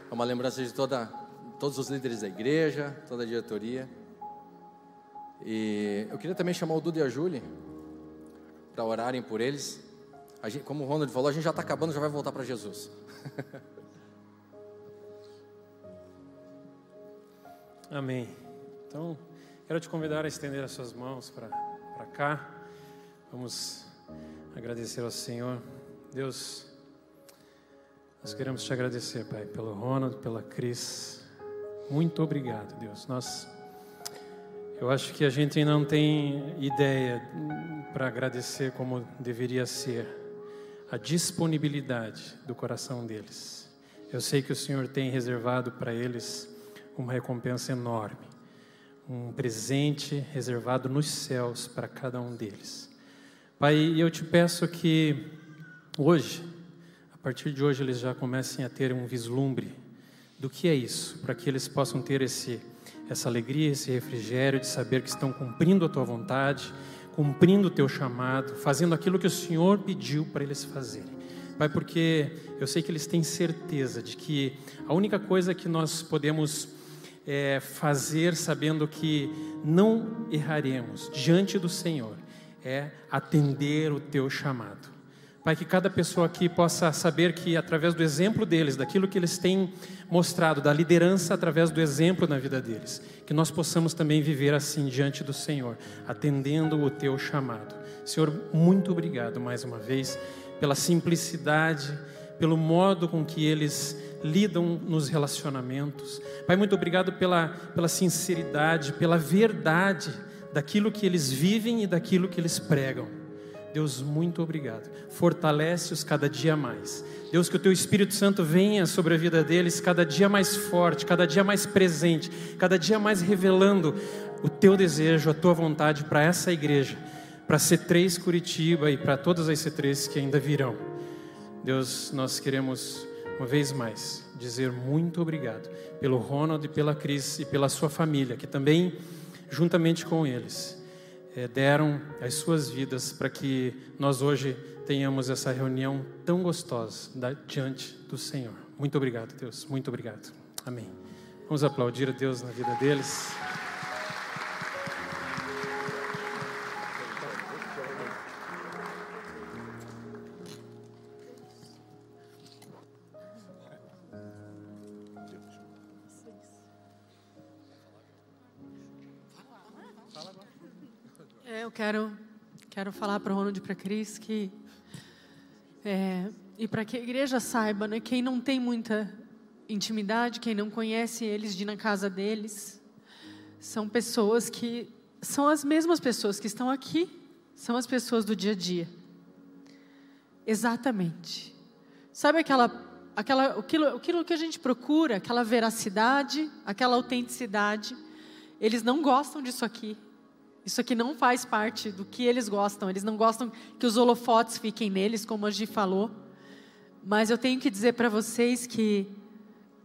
É uma lembrança de toda, todos os líderes da igreja, toda a diretoria. E eu queria também chamar o Dudu e a Júlia para orarem por eles. Gente, como o Ronald falou, a gente já está acabando, já vai voltar para Jesus. <laughs> Amém. Então, quero te convidar a estender as suas mãos para cá. Vamos agradecer ao Senhor. Deus, nós queremos te agradecer, Pai, pelo Ronald, pela Cris. Muito obrigado, Deus. Nós, eu acho que a gente não tem ideia para agradecer como deveria ser a disponibilidade do coração deles. Eu sei que o Senhor tem reservado para eles uma recompensa enorme, um presente reservado nos céus para cada um deles. Pai, eu te peço que hoje, a partir de hoje, eles já comecem a ter um vislumbre do que é isso, para que eles possam ter esse, essa alegria, esse refrigério de saber que estão cumprindo a tua vontade, cumprindo o teu chamado, fazendo aquilo que o Senhor pediu para eles fazerem. Pai, porque eu sei que eles têm certeza de que a única coisa que nós podemos é, fazer sabendo que não erraremos diante do Senhor é atender o teu chamado. Pai, que cada pessoa aqui possa saber que, através do exemplo deles, daquilo que eles têm mostrado, da liderança através do exemplo na vida deles, que nós possamos também viver assim diante do Senhor, atendendo o teu chamado. Senhor, muito obrigado mais uma vez pela simplicidade, pelo modo com que eles lidam nos relacionamentos. Pai, muito obrigado pela, pela sinceridade, pela verdade daquilo que eles vivem e daquilo que eles pregam. Deus, muito obrigado. Fortalece-os cada dia mais. Deus, que o teu Espírito Santo venha sobre a vida deles cada dia mais forte, cada dia mais presente, cada dia mais revelando o teu desejo, a tua vontade para essa igreja, para C3 Curitiba e para todas as C3 que ainda virão. Deus, nós queremos uma vez mais dizer muito obrigado pelo Ronald e pela Cris e pela sua família, que também, juntamente com eles, é, deram as suas vidas para que nós hoje tenhamos essa reunião tão gostosa da, diante do Senhor. Muito obrigado, Deus. Muito obrigado. Amém. Vamos aplaudir a Deus na vida deles. Eu quero, quero falar para o Ronald e para a Cris que. É, e para que a igreja saiba, né, quem não tem muita intimidade, quem não conhece eles de ir na casa deles, são pessoas que são as mesmas pessoas que estão aqui, são as pessoas do dia a dia. Exatamente. Sabe aquela, aquela, aquilo, aquilo que a gente procura, aquela veracidade, aquela autenticidade. Eles não gostam disso aqui. Isso aqui não faz parte do que eles gostam. Eles não gostam que os holofotes fiquem neles, como a Gi falou. Mas eu tenho que dizer para vocês que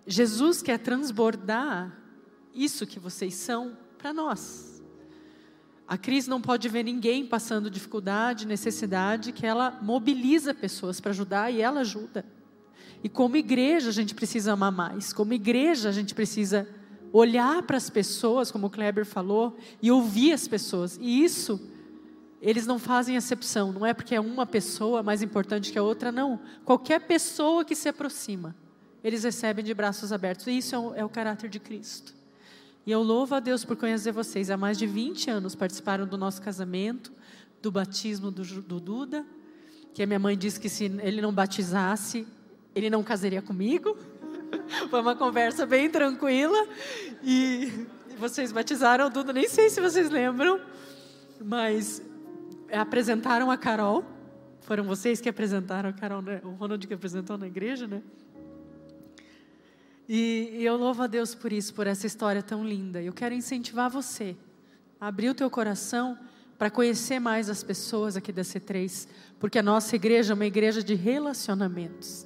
Jesus quer transbordar isso que vocês são para nós. A Cris não pode ver ninguém passando dificuldade, necessidade, que ela mobiliza pessoas para ajudar e ela ajuda. E como igreja a gente precisa amar mais. Como igreja a gente precisa olhar para as pessoas, como o Kleber falou, e ouvir as pessoas. E isso, eles não fazem acepção, não é porque é uma pessoa mais importante que a outra, não. Qualquer pessoa que se aproxima, eles recebem de braços abertos. E isso é o, é o caráter de Cristo. E eu louvo a Deus por conhecer vocês. Há mais de 20 anos participaram do nosso casamento, do batismo do, do Duda, que a minha mãe disse que se ele não batizasse, ele não casaria comigo. <laughs> Foi uma conversa bem tranquila. E vocês batizaram tudo, nem sei se vocês lembram, mas apresentaram a Carol. Foram vocês que apresentaram a Carol, né? o Ronald que apresentou na igreja, né? E, e eu louvo a Deus por isso, por essa história tão linda. Eu quero incentivar você a abrir o teu coração para conhecer mais as pessoas aqui da C3, porque a nossa igreja é uma igreja de relacionamentos.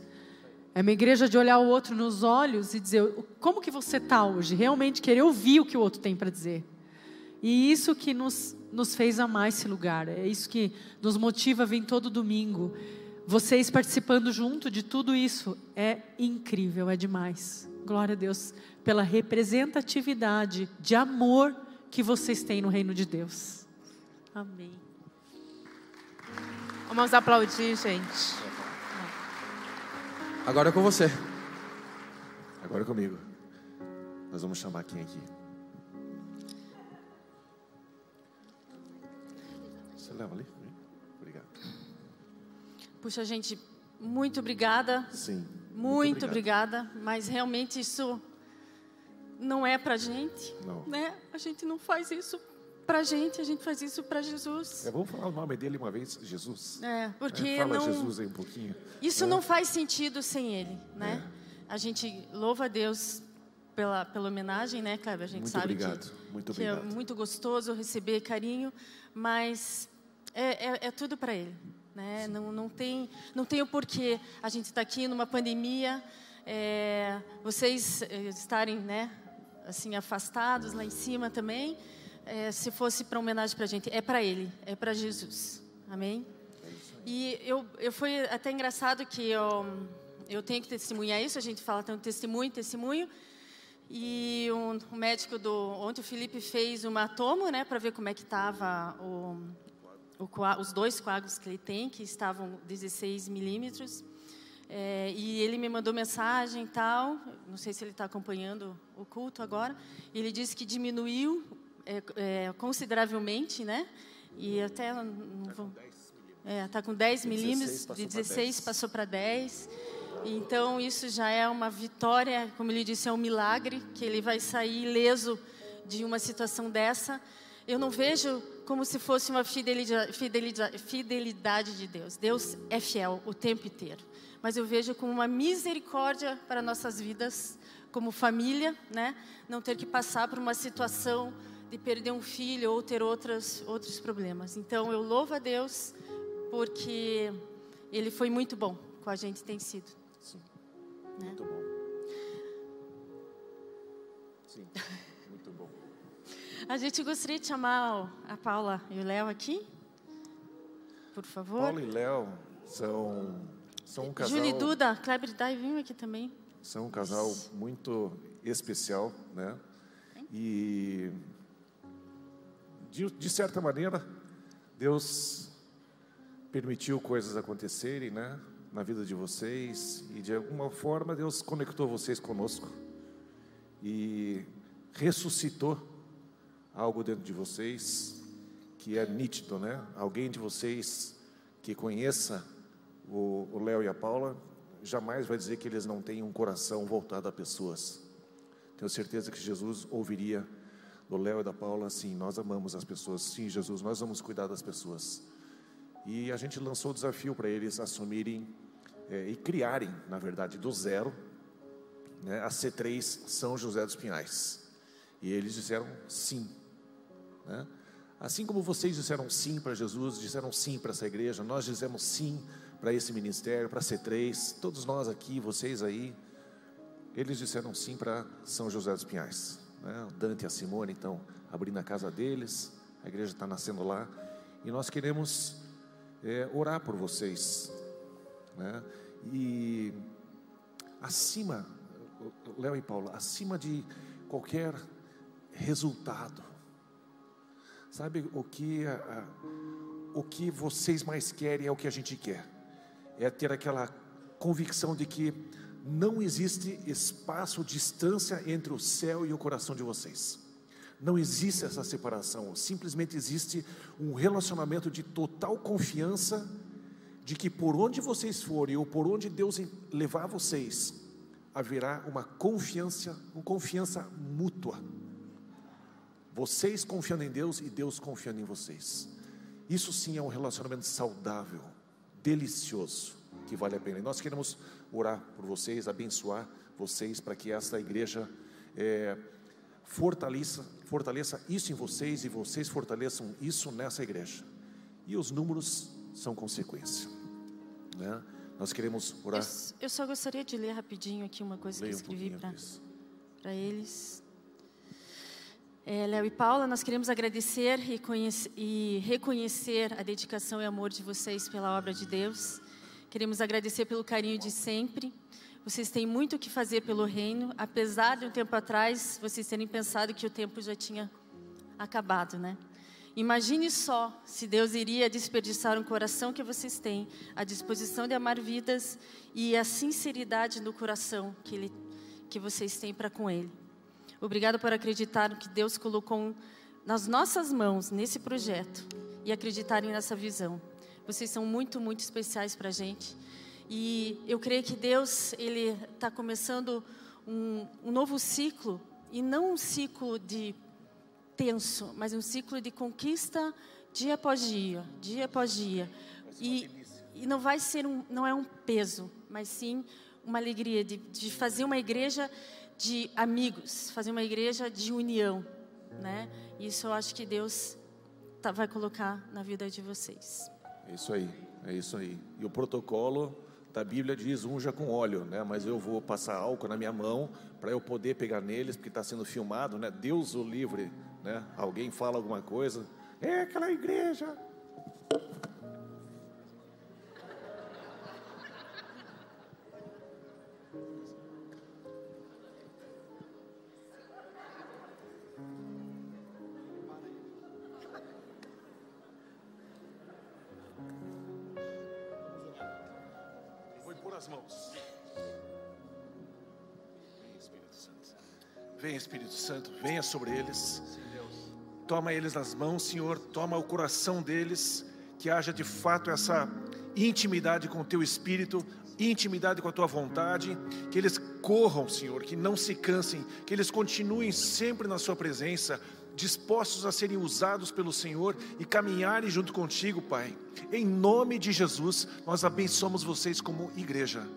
É uma igreja de olhar o outro nos olhos e dizer como que você está hoje, realmente querer ouvir o que o outro tem para dizer. E isso que nos, nos fez amar esse lugar, é isso que nos motiva a vir todo domingo. Vocês participando junto de tudo isso é incrível, é demais. Glória a Deus pela representatividade de amor que vocês têm no reino de Deus. Amém. Vamos aplaudir, gente. Agora é com você. Agora é comigo. Nós vamos chamar quem aqui? Você leva ali? Obrigado. Puxa, gente, muito obrigada. Sim. Muito, muito obrigada. Mas realmente isso não é pra gente. Não. Né? A gente não faz isso para a gente, a gente faz isso para Jesus. É, vamos falar o nome dele uma vez, Jesus. É, porque É, fala não, Jesus aí um pouquinho. isso É. não faz sentido sem ele, né? A gente louva a Deus pela, pela homenagem, né, Kleber? A gente Muito sabe obrigado, que, muito que é muito gostoso receber carinho, mas é, é, é tudo para ele, né? Não, não tem não tem o porquê a gente está aqui numa pandemia, é, vocês eh, estarem, né, assim afastados lá em cima também. É, se fosse para homenagem para a gente, é para ele, é para Jesus, amém? E eu, eu foi até engraçado que eu, eu tenho que testemunhar isso, a gente fala tanto testemunho, testemunho. E um, um médico do ontem o Felipe fez uma tomo, né, para ver como é que estava o, o os dois coágulos que ele tem, que estavam 16 milímetros. É, e ele me mandou mensagem e tal, não sei se ele está acompanhando o culto agora. Ele disse que diminuiu é, é, consideravelmente, né? E até não vou, é, está com 10 milímetros, de pra 16 10. passou para 10. Então, isso já é uma vitória, como ele disse, é um milagre, que ele vai sair ileso de uma situação dessa. Eu não vejo como se fosse uma fidelidade, fidelidade, fidelidade de Deus. Deus é fiel o tempo inteiro. Mas eu vejo como uma misericórdia para nossas vidas, como família, né? Não ter que passar por uma situação de perder um filho ou ter outras, outros problemas. Então, eu louvo a Deus porque Ele foi muito bom com a gente, tem sido. Né? Muito bom. Sim, muito bom. A gente gostaria de chamar a Paula e o Léo aqui, por favor. Paulo e Léo são, são um casal. Júlia e Duda, Kleber Dai, vim aqui também. São um casal muito especial, né? E de, de certa maneira, Deus permitiu coisas acontecerem, né? Na vida de vocês e de alguma forma Deus conectou vocês conosco e ressuscitou algo dentro de vocês que é nítido, né? Alguém de vocês que conheça o Léo e a Paula jamais vai dizer que eles não têm um coração voltado a pessoas. Tenho certeza que Jesus ouviria do Léo e da Paula assim: Nós amamos as pessoas. Sim, Jesus, nós vamos cuidar das pessoas. E a gente lançou o desafio para eles assumirem eh, e criarem, na verdade, do zero, né, a C3 São José dos Pinhais. E eles disseram sim. né? Assim como vocês disseram sim para Jesus, disseram sim para essa igreja, nós dizemos sim para esse ministério, para a C3, todos nós aqui, vocês aí, eles disseram sim para São José dos Pinhais. Né? O Dante e a Simone estão abrindo a casa deles, a igreja está nascendo lá, e nós queremos é, orar por vocês. Né? E acima, Léo e Paula, acima de qualquer resultado, sabe o que, a- a- o que vocês mais querem é o que a gente quer, é ter aquela convicção de que não existe espaço, distância entre o céu e o coração de vocês. Não existe essa separação, simplesmente existe um relacionamento de total confiança de que por onde vocês forem ou por onde Deus levar vocês, haverá uma confiança, uma confiança mútua. Vocês confiando em Deus e Deus confiando em vocês. Isso sim é um relacionamento saudável, delicioso, que vale a pena. E nós queremos orar por vocês, abençoar vocês para que esta igreja é, fortaleça, fortaleça isso em vocês e vocês fortaleçam isso nessa igreja. E os números são consequência. Né? Nós queremos orar. Eu, eu só gostaria de ler rapidinho aqui uma coisa Leia que um eu escrevi pouquinho, para eles. É, Léo e Paula, nós queremos agradecer e, e reconhecer a dedicação e amor de vocês pela obra de Deus. Queremos agradecer pelo carinho de sempre. Vocês têm muito o que fazer pelo reino, apesar de um tempo atrás vocês terem pensado que o tempo já tinha acabado, né? Imagine só se Deus iria desperdiçar um coração que vocês têm, a disposição de amar vidas e a sinceridade no coração que, ele, que vocês têm para com Ele. Obrigado por acreditar que Deus colocou nas nossas mãos nesse projeto e acreditarem nessa visão. Vocês são muito, muito especiais para a gente. E eu creio que Deus ele está começando um, um novo ciclo e não um ciclo de tenso, mas um ciclo de conquista dia após dia, dia após dia. E, e não vai ser um, não é um peso, mas sim uma alegria de, de fazer uma igreja de amigos, fazer uma igreja de união, né? Isso eu acho que Deus tá, vai colocar na vida de vocês. É isso aí, é isso aí. E o protocolo da Bíblia diz unja com óleo, né? Mas eu vou passar álcool na minha mão para eu poder pegar neles, porque está sendo filmado, né? Deus o livre, né? Alguém fala alguma coisa, é aquela igreja. As mãos. Vem, Espírito Santo. Vem, Espírito Santo, venha sobre eles. Toma eles nas mãos, Senhor. Toma o coração deles. Que haja de fato essa intimidade com o teu espírito, intimidade com a tua vontade. Que eles corram, Senhor. Que não se cansem. Que eles continuem sempre na Sua presença. Dispostos a serem usados pelo Senhor e caminharem junto contigo, Pai. Em nome de Jesus, nós abençoamos vocês como igreja,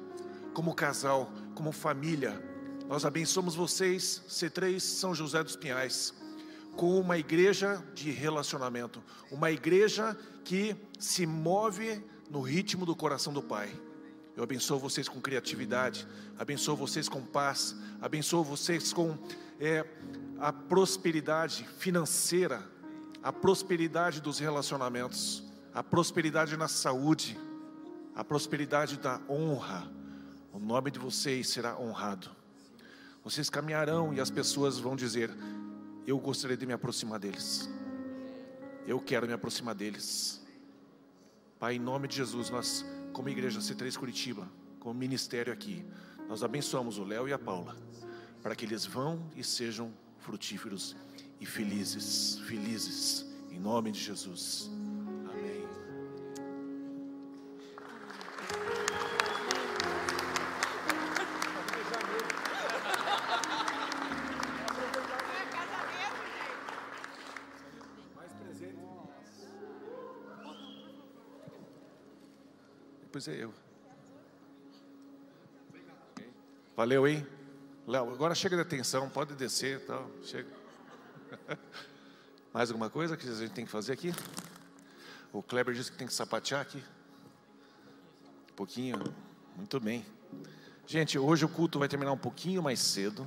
como casal, como família. Nós abençoamos vocês, C3 São José dos Pinhais com uma igreja de relacionamento, uma igreja que se move no ritmo do coração do Pai. Eu abençoo vocês com criatividade, abençoo vocês com paz, abençoo vocês com é, a prosperidade financeira, a prosperidade dos relacionamentos, a prosperidade na saúde, a prosperidade da honra. O nome de vocês será honrado. Vocês caminharão e as pessoas vão dizer: eu gostaria de me aproximar deles. Eu quero me aproximar deles. Pai, em nome de Jesus, nós, como igreja C3 Curitiba, como ministério aqui, nós abençoamos o Léo e a Paula, para que eles vão e sejam frutíferos e felizes, felizes, em nome de Jesus. É eu. Valeu, hein? Léo, agora chega de atenção, pode descer tal. Chega. <laughs> Mais alguma coisa que a gente tem que fazer aqui? O Kleber disse que tem que sapatear aqui. Um pouquinho. Muito bem. Gente, hoje o culto vai terminar um pouquinho mais cedo.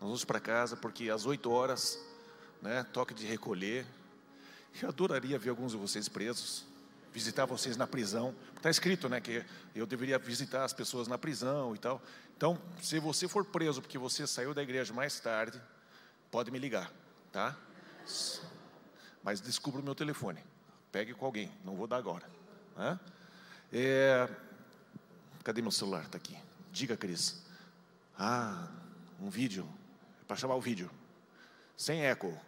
Nós vamos para casa porque às 8 horas, né, toque de recolher. Eu adoraria ver alguns de vocês presos, visitar vocês na prisão. Está escrito, né, que eu deveria visitar as pessoas na prisão e tal. Então, se você for preso porque você saiu da igreja mais tarde, pode me ligar, tá? Mas descubra o meu telefone. Pegue com alguém, não vou dar agora. Né? É... Cadê meu celular? Está aqui. Diga, Cris. Ah, um vídeo. É para chamar o vídeo. Sem eco.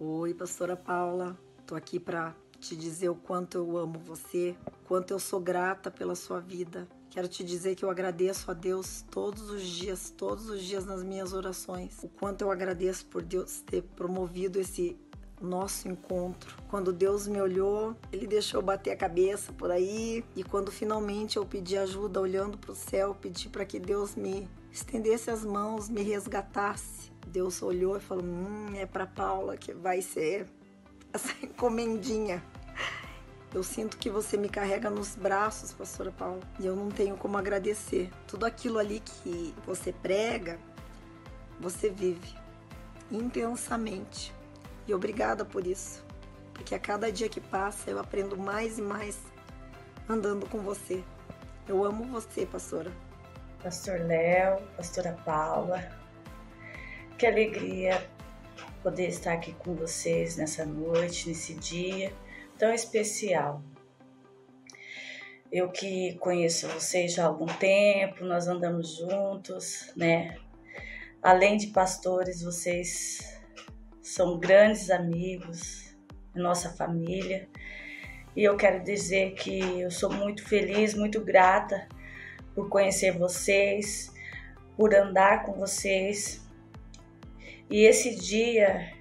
Oi, pastora Paula. Tô aqui para te dizer o quanto eu amo você, quanto eu sou grata pela sua vida. Quero te dizer que eu agradeço a Deus todos os dias, todos os dias nas minhas orações. O quanto eu agradeço por Deus ter promovido esse nosso encontro. Quando Deus me olhou, Ele deixou bater a cabeça por aí. E quando finalmente eu pedi ajuda, olhando para o céu, pedi para que Deus me estendesse as mãos, me resgatasse. Deus olhou e falou: Hum, é para Paula que vai ser essa <laughs> encomendinha. Eu sinto que você me carrega nos braços, pastora Paula, e eu não tenho como agradecer. Tudo aquilo ali que você prega, você vive intensamente. E obrigada por isso, porque a cada dia que passa eu aprendo mais e mais andando com você. Eu amo você, pastora. Pastor Léo, pastora Paula, que alegria poder estar aqui com vocês nessa noite, nesse dia tão especial. Eu que conheço vocês já há algum tempo, nós andamos juntos, né? Além de pastores, vocês são grandes amigos, nossa família. E eu quero dizer que eu sou muito feliz, muito grata por conhecer vocês, por andar com vocês E esse dia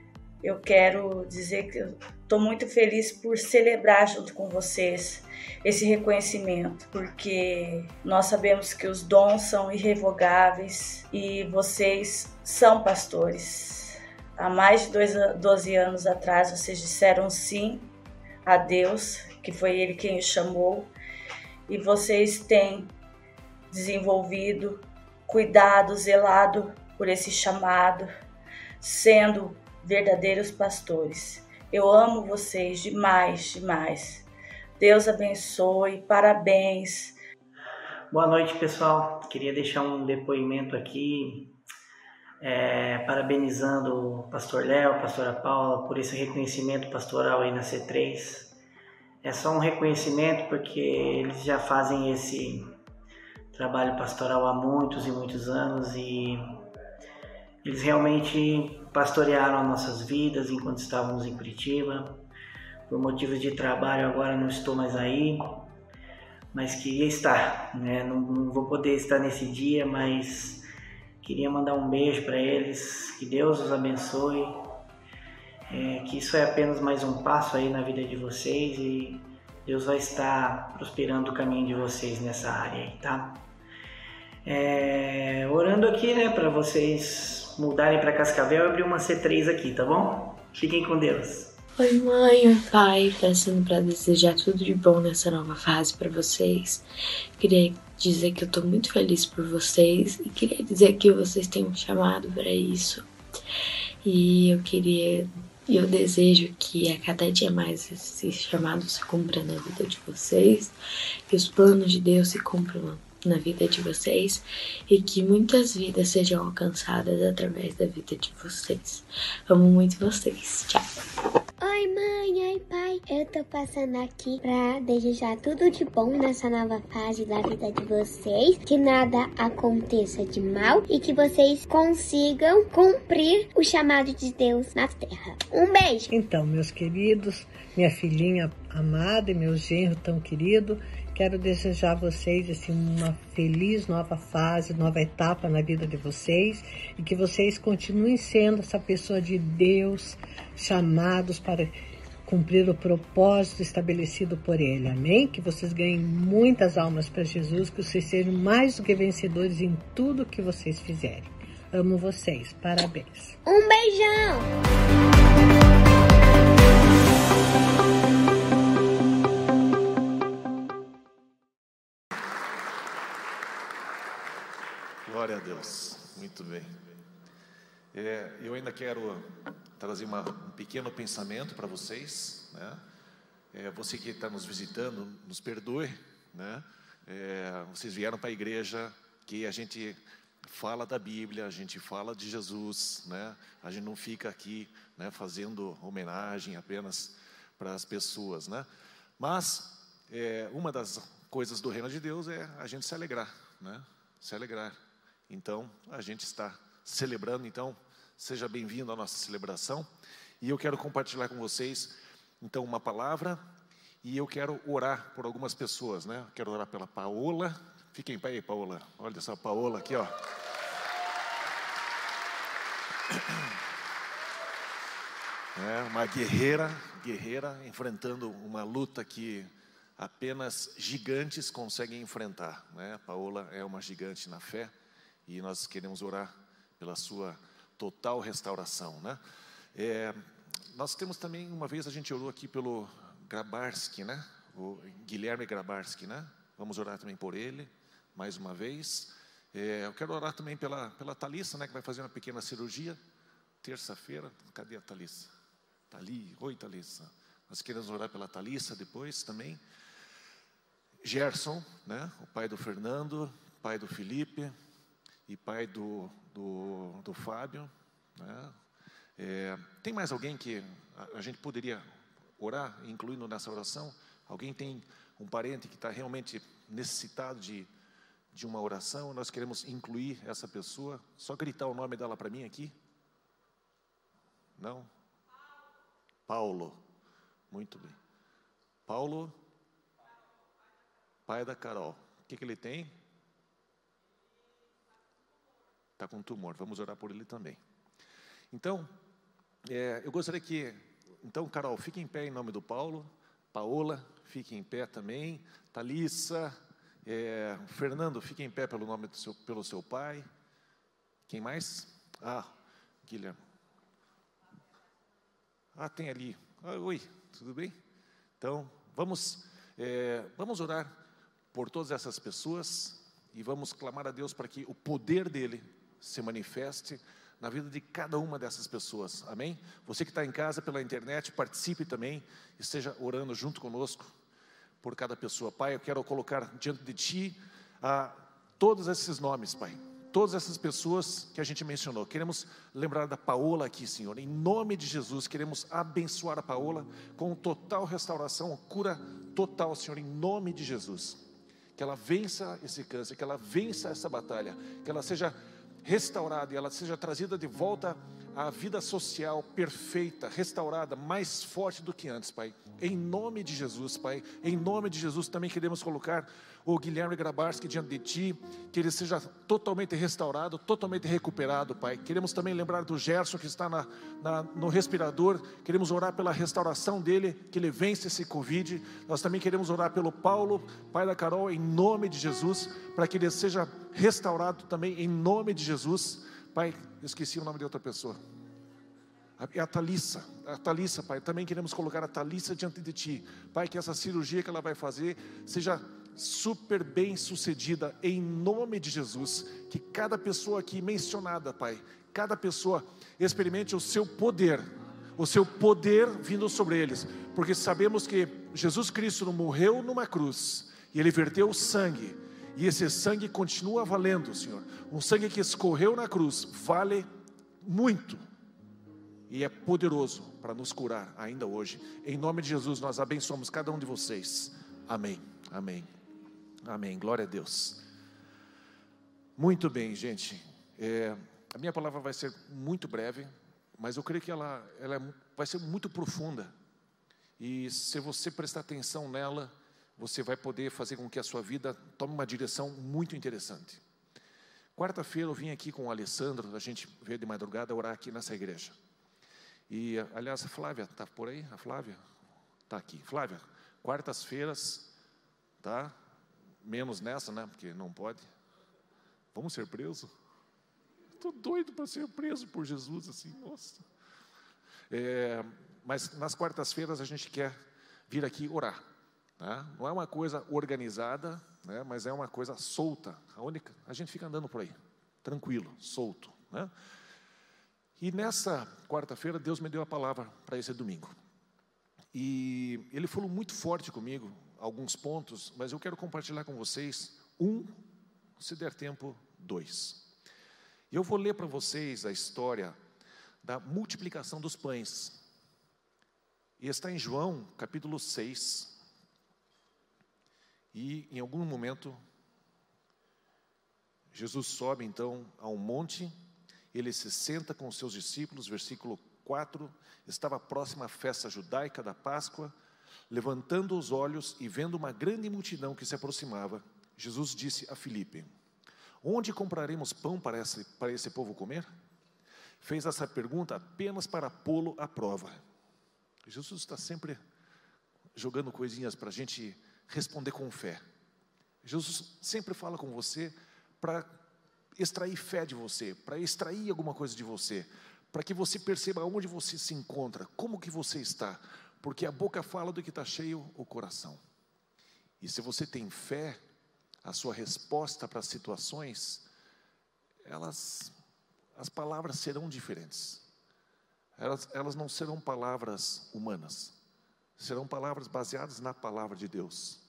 eu quero dizer que eu estou muito feliz por celebrar junto com vocês esse reconhecimento, porque nós sabemos que os dons são irrevogáveis e vocês são pastores. Há mais de 12 anos atrás vocês disseram sim a Deus, que foi Ele quem os chamou, e vocês têm desenvolvido, cuidado, zelado por esse chamado, sendo verdadeiros pastores. Eu amo vocês demais, demais. Deus abençoe, parabéns. Boa noite, pessoal. Queria deixar um depoimento aqui, é, parabenizando o pastor Léo, pastora Paula, por esse reconhecimento pastoral aí na C3. É só um reconhecimento porque eles já fazem esse trabalho pastoral há muitos e muitos anos e eles realmente pastorearam nossas vidas enquanto estávamos em Curitiba. Por motivos de trabalho agora não estou mais aí, mas queria estar, né? Não, não vou poder estar nesse dia, mas queria mandar um beijo para eles, que Deus os abençoe, é, que isso é apenas mais um passo aí na vida de vocês e Deus vai estar prosperando o caminho de vocês nessa área aí, tá? É, orando aqui, né, para vocês mudarem para Cascavel e abrir uma C3 aqui, tá bom? Fiquem com Deus. Oi, mãe, oi, pai, passando para desejar tudo de bom nessa nova fase para vocês. Queria dizer que eu tô muito feliz por vocês e queria dizer que vocês têm um chamado para isso. E eu queria, eu desejo que a cada dia mais esse chamado se cumpra na vida de vocês, que os planos de Deus se cumpram na vida de vocês e que muitas vidas sejam alcançadas através da vida de vocês. Amo muito vocês. Tchau. Oi, mãe, oi, pai. Eu tô passando aqui pra desejar tudo de bom nessa nova fase da vida de vocês. Que nada aconteça de mal e que vocês consigam cumprir o chamado de Deus na terra. Um beijo. Então, meus queridos, minha filhinha amada e meu genro tão querido, Quero desejar a vocês assim, uma feliz nova fase, nova etapa na vida de vocês e que vocês continuem sendo essa pessoa de Deus, chamados para cumprir o propósito estabelecido por Ele. Amém? Que vocês ganhem muitas almas para Jesus, que vocês sejam mais do que vencedores em tudo que vocês fizerem. Amo vocês. Parabéns. Um beijão! Deus. Muito bem. É, eu ainda quero trazer uma, um pequeno pensamento para vocês. Né? É, você que está nos visitando, nos perdoe. Né? É, vocês vieram para a igreja que a gente fala da Bíblia, a gente fala de Jesus. Né? A gente não fica aqui né, fazendo homenagem apenas para as pessoas. Né? Mas é, uma das coisas do reino de Deus é a gente se alegrar. Né? Se alegrar. Então, a gente está celebrando, então, seja bem-vindo à nossa celebração. E eu quero compartilhar com vocês, então, uma palavra, e eu quero orar por algumas pessoas, né? Quero orar pela Paola. Fiquem aí, Paola. Olha só, Paola aqui, ó. É uma guerreira, guerreira enfrentando uma luta que apenas gigantes conseguem enfrentar. Né? A Paola é uma gigante na fé e nós queremos orar pela sua total restauração, né? É, nós temos também, uma vez a gente orou aqui pelo Grabarski, né? O Guilherme Grabarski, né? Vamos orar também por ele, mais uma vez. É, eu quero orar também pela, pela Thalissa, né? Que vai fazer uma pequena cirurgia, terça-feira. Cadê a Thalissa? Está ali. Oi, Thalissa. Nós queremos orar pela Thalissa depois também. Gerson, né? O pai do Fernando, pai do Felipe, e pai do, do, do Fábio. Né? É, tem mais alguém que a, a, gente poderia orar, incluindo nessa oração? Alguém tem um parente que está realmente necessitado de, de uma oração? Nós queremos incluir essa pessoa. Só gritar o nome dela para mim aqui. Não? Paulo. Muito bem. Paulo, pai da Carol. O que, que ele tem? Está com tumor. Vamos orar por ele também. Então, é, eu gostaria que, então, Carol, fique em pé em nome do Paulo, Paola, fique em pé também, Thalissa, é, Fernando, fique em pé pelo nome do seu, pelo seu pai. Quem mais? Ah, Guilherme. Ah, tem ali. Ah, oi, tudo bem? Então, vamos, é, vamos orar por todas essas pessoas e vamos clamar a Deus para que o poder dele se manifeste na vida de cada uma dessas pessoas, amém? Você que está em casa pela internet, participe também, esteja orando junto conosco por cada pessoa. Pai, eu quero colocar diante de Ti ah, todos esses nomes, Pai, todas essas pessoas que a gente mencionou. Queremos lembrar da Paola aqui, Senhor, em nome de Jesus, queremos abençoar a Paola com total restauração, cura total, Senhor, em nome de Jesus. Que ela vença esse câncer, que ela vença essa batalha, que ela seja restaurada e ela seja trazida de volta à vida social perfeita, restaurada, mais forte do que antes, Pai. Em nome de Jesus, Pai. Em nome de Jesus também queremos colocar o Guilherme Grabarski diante de Ti, que ele seja totalmente restaurado, totalmente recuperado, Pai. Queremos também lembrar do Gerson que está na, na, no respirador, queremos orar pela restauração dele, que ele vence esse Covid. Nós também queremos orar pelo Paulo, pai da Carol, em nome de Jesus, para que ele seja restaurado também, em nome de Jesus. Pai, esqueci o nome de outra pessoa. É a Thalissa, a Thalissa, Pai, também queremos colocar a Thalissa diante de Ti. Pai, que essa cirurgia que ela vai fazer seja super bem sucedida, em nome de Jesus. Que cada pessoa aqui mencionada, Pai, cada pessoa experimente o seu poder, o seu poder vindo sobre eles, porque sabemos que Jesus Cristo morreu numa cruz e ele verteu o sangue, e esse sangue continua valendo, Senhor. Um sangue que escorreu na cruz vale muito e é poderoso para nos curar ainda hoje. Em nome de Jesus, nós abençoamos cada um de vocês. Amém. Amém. Amém. Glória a Deus. Muito bem, gente. É, a minha palavra vai ser muito breve, mas eu creio que ela, ela é vai ser muito profunda. E se você prestar atenção nela, você vai poder fazer com que a sua vida tome uma direção muito interessante. Quarta-feira eu vim aqui com o Alessandro, a gente veio de madrugada orar aqui nessa igreja. E, aliás, a Flávia está por aí? A Flávia está aqui. Flávia, quartas-feiras, tá? Menos nessa, né? Porque não pode. Vamos ser presos? Estou doido para ser preso por Jesus, assim, nossa. É, mas nas quartas-feiras a gente quer vir aqui orar. Tá? Não é uma coisa organizada, né? mas é uma coisa solta. A única, a gente fica andando por aí, tranquilo, solto. Né? E nessa quarta-feira Deus me deu a palavra para esse domingo. E ele falou muito forte comigo, alguns pontos, mas eu quero compartilhar com vocês um, se der tempo, dois. Eu vou ler para vocês a história da multiplicação dos pães. E está em João, capítulo 6. E em algum momento, Jesus sobe então a um monte, ele se senta com os seus discípulos, versículo 4, estava próxima à festa judaica da Páscoa, levantando os olhos e vendo uma grande multidão que se aproximava, Jesus disse a Filipe: Onde compraremos pão para esse, para esse povo comer? Fez essa pergunta apenas para pô-lo à prova. Jesus está sempre jogando coisinhas para a gente responder com fé. Jesus sempre fala com você para extrair fé de você, para extrair alguma coisa de você, para que você perceba onde você se encontra, como que você está, porque a boca fala do que está cheio o coração. E se você tem fé, a sua resposta para as situações, elas, as palavras serão diferentes. Elas, elas não serão palavras humanas, serão palavras baseadas na palavra de Deus.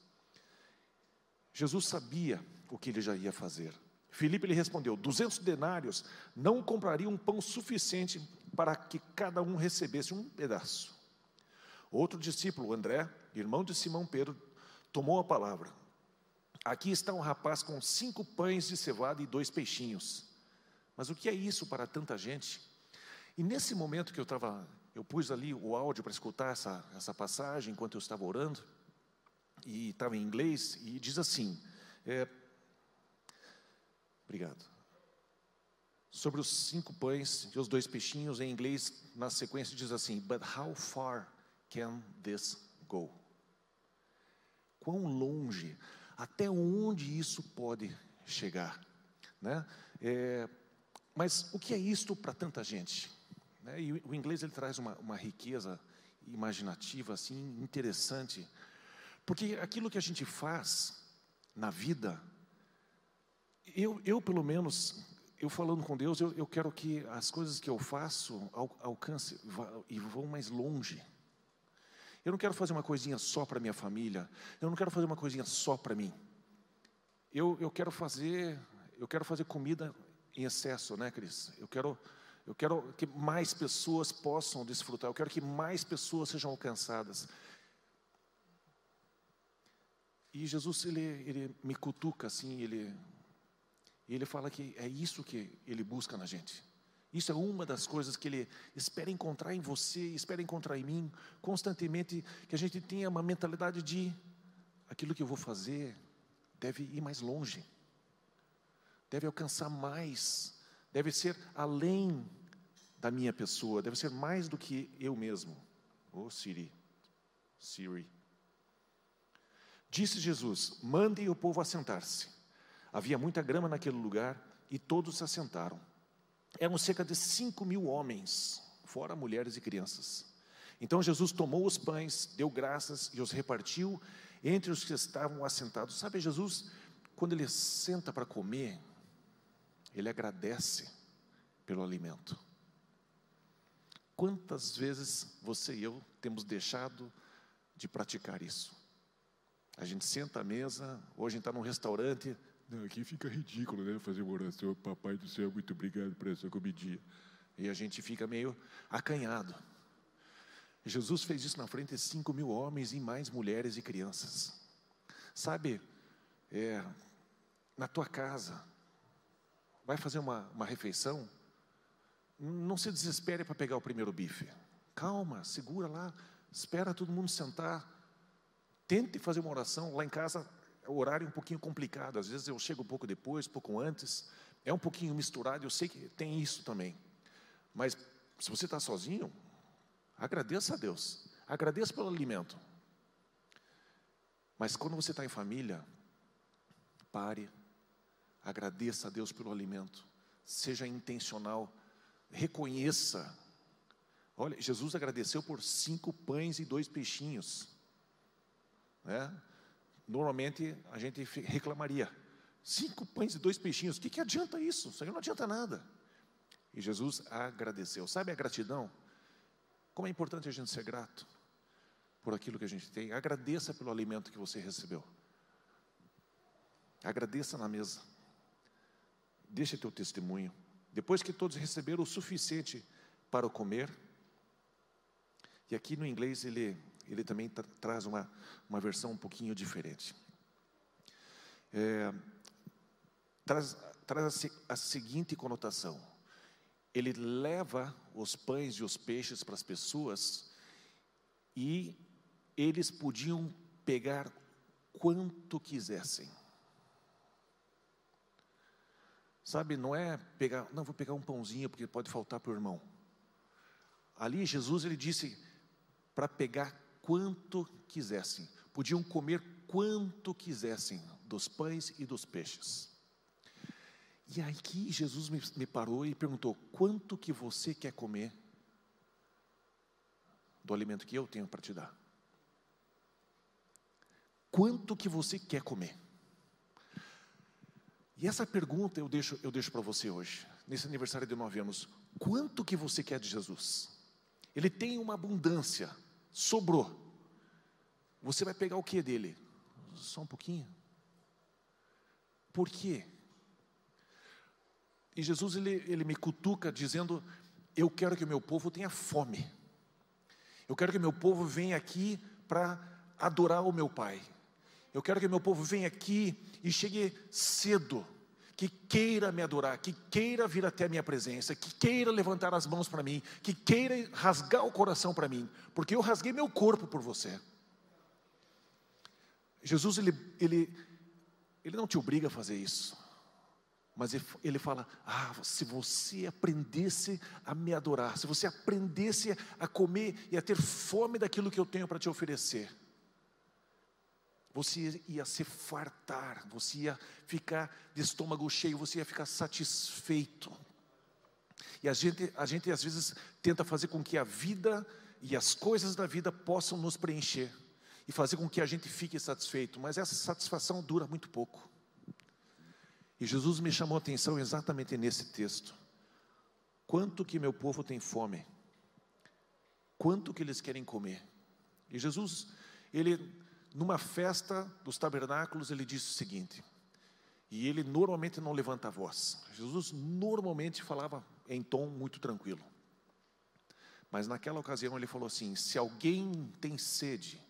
Jesus sabia o que ele já ia fazer. Filipe lhe respondeu: duzentos denários não comprariam um pão suficiente para que cada um recebesse um pedaço. Outro discípulo, André, irmão de Simão Pedro, tomou a palavra. Aqui está um rapaz com cinco pães de cevada e dois peixinhos. Mas o que é isso para tanta gente? E nesse momento que eu estava, eu pus ali o áudio para escutar essa, essa passagem enquanto eu estava orando, e estava em inglês, e diz assim: é, Obrigado. sobre os cinco pães e os dois peixinhos, em inglês, na sequência diz assim: But how far can this go? Quão longe, até onde isso pode chegar? Né? É, mas o que é isto para tanta gente? Né? E o inglês ele traz uma, uma riqueza imaginativa assim interessante, porque aquilo que a gente faz na vida, eu, eu pelo menos, eu falando com Deus, eu, eu quero que as coisas que eu faço al, alcance e vão mais longe. Eu não quero fazer uma coisinha só para minha família. Eu não quero fazer uma coisinha só para mim. Eu, eu quero fazer, eu quero fazer comida em excesso, né, Cris? Eu quero, eu quero que mais pessoas possam desfrutar. Eu quero que mais pessoas sejam alcançadas. E Jesus ele, ele me cutuca assim, ele ele fala que é isso que ele busca na gente. Isso é uma das coisas que ele espera encontrar em você, espera encontrar em mim, constantemente, que a gente tenha uma mentalidade de aquilo que eu vou fazer deve ir mais longe, deve alcançar mais, deve ser além da minha pessoa, deve ser mais do que eu mesmo. Ô oh, Siri, Siri. Disse Jesus: mandem o povo assentar-se. Havia muita grama naquele lugar e todos se assentaram. Eram cerca de cinco mil homens, fora mulheres e crianças. Então Jesus tomou os pães, deu graças e os repartiu entre os que estavam assentados. Sabe, Jesus, quando ele senta para comer, ele agradece pelo alimento. Quantas vezes você e eu temos deixado de praticar isso? A gente senta à mesa, ou a gente está num restaurante, não, aqui fica ridículo, né? Fazer uma oração, papai do céu, muito obrigado por essa comidinha. E a gente fica meio acanhado. Jesus fez isso na frente de cinco mil homens e mais mulheres e crianças. Sabe, é, na tua casa, vai fazer uma, uma refeição, não se desespere para pegar o primeiro bife. Calma, segura lá, espera todo mundo sentar. Tente fazer uma oração. Lá em casa o horário é um pouquinho complicado, às vezes eu chego um pouco depois, um pouco antes, é um pouquinho misturado, eu sei que tem isso também. Mas se você está sozinho, agradeça a Deus, agradeça pelo alimento. Mas quando você está em família, pare, agradeça a Deus pelo alimento, seja intencional, reconheça. Olha, Jesus agradeceu por cinco pães e dois peixinhos. Né? normalmente a gente reclamaria: cinco pães e dois peixinhos, o que, que adianta isso? Isso aí não adianta nada. E Jesus agradeceu. Sabe a gratidão? Como é importante a gente ser grato por aquilo que a gente tem. Agradeça pelo alimento que você recebeu. Agradeça na mesa. Deixa teu testemunho. Depois que todos receberam o suficiente para comer. E aqui no inglês ele ele também tra traz uma, uma versão um pouquinho diferente. É, traz traz a, a seguinte conotação: ele leva os pães e os peixes para as pessoas e eles podiam pegar quanto quisessem. Sabe, não é pegar, não vou pegar um pãozinho porque pode faltar para o irmão. Ali Jesus ele disse para pegar quanto quisessem, podiam comer quanto quisessem dos pães e dos peixes. E aí que Jesus me, me parou e perguntou: quanto que você quer comer do alimento que eu tenho para te dar? Quanto que você quer comer? E essa pergunta eu deixo, eu deixo para você hoje, nesse aniversário de nove anos. Quanto que você quer de Jesus? Ele tem uma abundância sobrou. Você vai pegar o que dele? Só um pouquinho. Por quê? E Jesus ele, ele me cutuca dizendo: Eu quero que o meu povo tenha fome. Eu quero que o meu povo venha aqui para adorar o meu Pai. Eu quero que o meu povo venha aqui e chegue cedo que queira me adorar, que queira vir até a minha presença, que queira levantar as mãos para mim, que queira rasgar o coração para mim, porque eu rasguei meu corpo por você. Jesus, ele, ele, ele não te obriga a fazer isso, Mas ele fala: Ah, se você aprendesse a me adorar, se você aprendesse a comer e a ter fome daquilo que eu tenho para te oferecer, você ia se fartar, você ia ficar de estômago cheio, você ia ficar satisfeito. E a gente, a gente às vezes tenta fazer com que a vida e as coisas da vida possam nos preencher e fazer com que a gente fique satisfeito, mas essa satisfação dura muito pouco. E Jesus me chamou a atenção exatamente nesse texto. Quanto que meu povo tem fome? Quanto que eles querem comer? E Jesus, ele numa festa dos tabernáculos, ele disse o seguinte, e ele normalmente não levanta a voz. Jesus normalmente falava em tom muito tranquilo. Mas naquela ocasião ele falou assim: se alguém tem sede,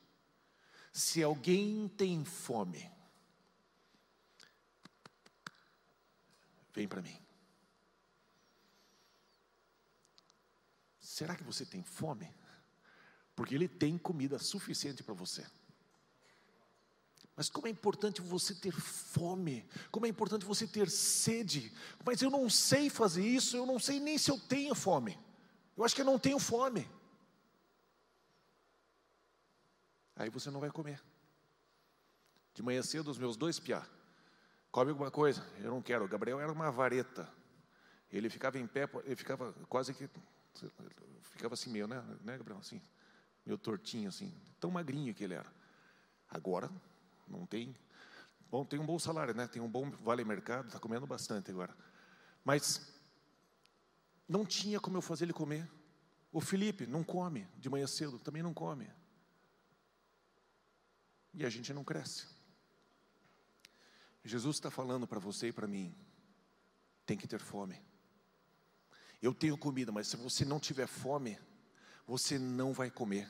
se alguém tem fome, vem para mim. Será que você tem fome? Porque ele tem comida suficiente para você. Mas como é importante você ter fome, como é importante você ter sede. Mas eu não sei fazer isso, eu não sei nem se eu tenho fome. Eu acho que eu não tenho fome. Aí você não vai comer. De manhã cedo, os meus dois piá, come alguma coisa. Eu não quero. O Gabriel era uma vareta. Ele ficava em pé, ele ficava quase que. Ficava assim meio, né, né Gabriel? Assim, meio tortinho, assim. Tão magrinho que ele era. Agora, não tem. Bom, tem um bom salário, né? Tem um bom vale mercado, está comendo bastante agora. Mas não tinha como eu fazer ele comer. O Felipe não come de manhã cedo, também não come. E a gente não cresce. Jesus está falando para você e para mim: tem que ter fome. Eu tenho comida, mas se você não tiver fome, você não vai comer.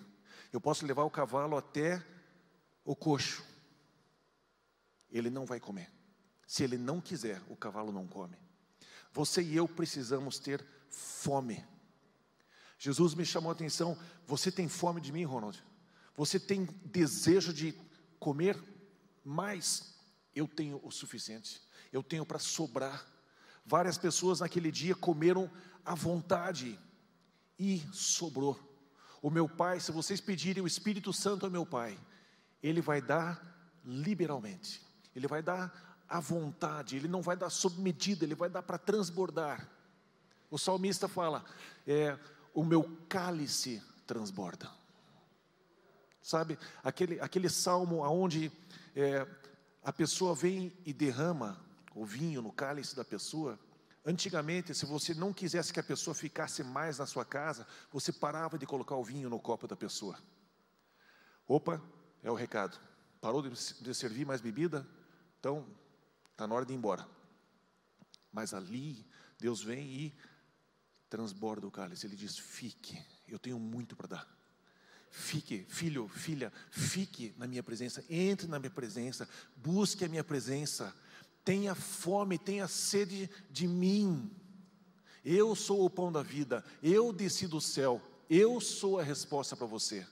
Eu posso levar o cavalo até o coxo, ele não vai comer. Se ele não quiser, o cavalo não come. Você e eu precisamos ter fome. Jesus me chamou a atenção: você tem fome de mim, Ronald? Você tem desejo de comer mais? Eu tenho o suficiente, eu tenho para sobrar. Várias pessoas naquele dia comeram à vontade e sobrou. O meu Pai, se vocês pedirem o Espírito Santo ao meu Pai, Ele vai dar liberalmente. Ele vai dar à vontade, ele não vai dar sob medida, ele vai dar para transbordar. O salmista fala: é, o meu cálice transborda. Sabe, aquele, aquele salmo onde é, a pessoa vem e derrama o vinho no cálice da pessoa. Antigamente, se você não quisesse que a pessoa ficasse mais na sua casa, você parava de colocar o vinho no copo da pessoa. Opa, é o recado. Parou de, de servir mais bebida? Então, está na hora de ir embora. Mas ali, Deus vem e transborda o cálice. Ele diz: Fique, eu tenho muito para dar. Fique, filho, filha, fique na minha presença, entre na minha presença, busque a minha presença, tenha fome, tenha sede de mim. Eu sou o pão da vida, eu desci do céu, eu sou a resposta para você.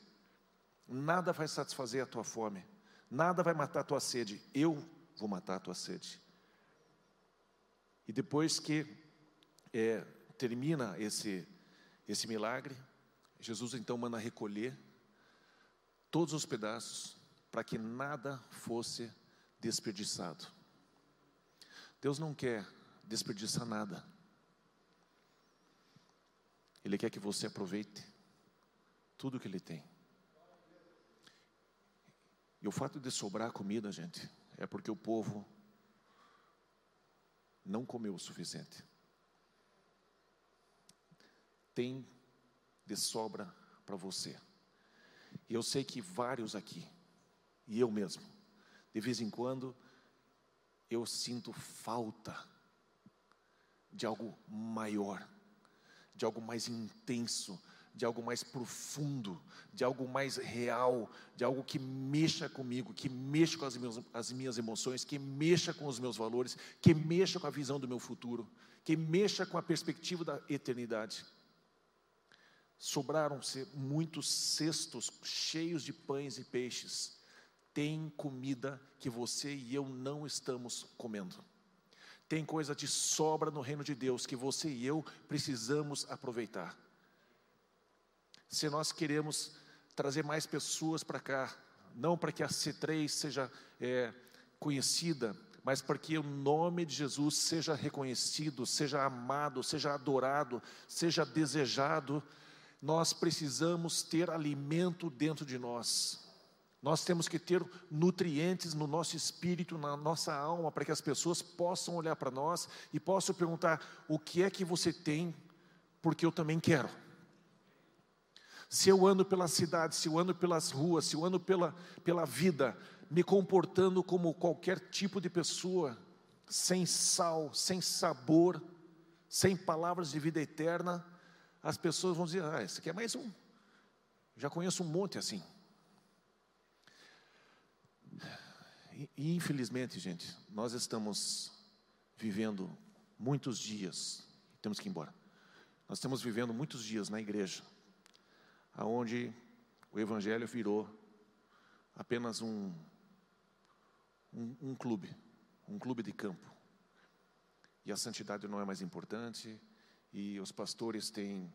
Nada vai satisfazer a tua fome, nada vai matar a tua sede, eu vou matar a tua sede. E depois que é, termina esse, esse milagre, Jesus então manda recolher todos os pedaços para que nada fosse desperdiçado. Deus não quer desperdiçar nada. Ele quer que você aproveite tudo que Ele tem. E o fato de sobrar comida, gente, é porque o povo não comeu o suficiente. Tem de sobra para você. E eu sei que vários aqui, e eu mesmo, de vez em quando, eu sinto falta de algo maior, de algo mais intenso, de algo mais profundo, de algo mais real, de algo que mexa comigo, que mexa com as minhas, as minhas emoções, que mexa com os meus valores, que mexa com a visão do meu futuro, que mexa com a perspectiva da eternidade. Sobraram-se muitos cestos cheios de pães e peixes. Tem comida que você e eu não estamos comendo. tem coisa de sobra no reino de Deus que você e eu precisamos aproveitar. Se nós queremos trazer mais pessoas para cá, não para que a C3 seja é, conhecida, mas para que o nome de Jesus seja reconhecido, seja amado, seja adorado, seja desejado, nós precisamos ter alimento dentro de nós. Nós temos que ter nutrientes no nosso espírito, na nossa alma, para que as pessoas possam olhar para nós e possam perguntar: o que é que você tem, porque eu também quero. Se eu ando pela cidade, se eu ando pelas ruas, se eu ando pela, pela vida, me comportando como qualquer tipo de pessoa, sem sal, sem sabor, sem palavras de vida eterna, as pessoas vão dizer: ah, esse aqui é mais um. Já conheço um monte assim. E, infelizmente, gente, nós estamos vivendo muitos dias, temos que ir embora. Nós estamos vivendo muitos dias na igreja, aonde o evangelho virou apenas um, um, um clube, um clube de campo. E a santidade não é mais importante, e os pastores têm,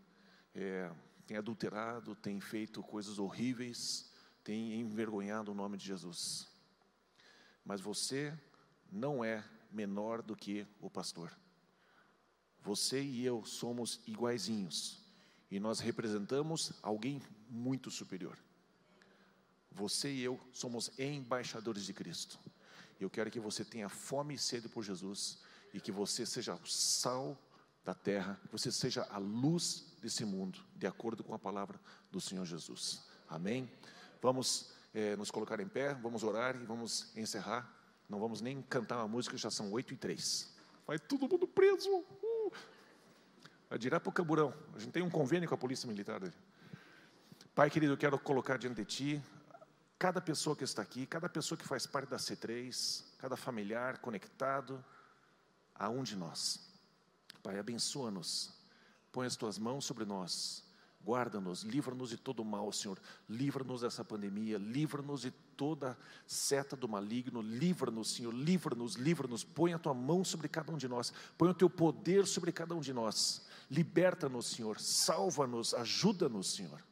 é, têm adulterado, têm feito coisas horríveis, têm envergonhado o nome de Jesus. Mas você não é menor do que o pastor. Você e eu somos iguaizinhos e nós representamos alguém muito superior. Você e eu somos embaixadores de Cristo. Eu quero que você tenha fome e sede por Jesus e que você seja o sal da terra, que você seja a luz desse mundo, de acordo com a palavra do Senhor Jesus. Amém? Vamos é, nos colocar em pé, vamos orar e vamos encerrar. Não vamos nem cantar uma música, já são oito e três. Vai todo mundo preso. Vai direto para o camburão. A gente tem um convênio com a Polícia Militar. Pai querido, eu quero colocar diante de Ti cada pessoa que está aqui, cada pessoa que faz parte da C3, cada familiar conectado a um de nós. Pai, abençoa-nos, põe as tuas mãos sobre nós, guarda-nos, livra-nos de todo mal, Senhor, livra-nos dessa pandemia, livra-nos de toda seta do maligno, livra-nos, Senhor, livra-nos, livra-nos, põe a tua mão sobre cada um de nós, põe o teu poder sobre cada um de nós, liberta-nos, Senhor, salva-nos, ajuda-nos, Senhor.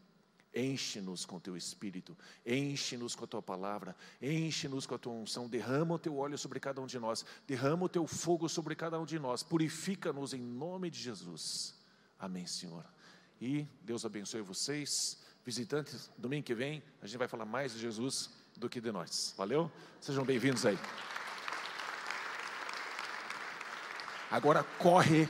Enche-nos com teu espírito, enche-nos com a tua palavra, enche-nos com a tua unção, derrama o teu óleo sobre cada um de nós, derrama o teu fogo sobre cada um de nós, purifica-nos em nome de Jesus. Amém, Senhor. E Deus abençoe vocês. Visitantes, domingo que vem, a gente vai falar mais de Jesus do que de nós. Valeu? Sejam bem-vindos aí. Agora corre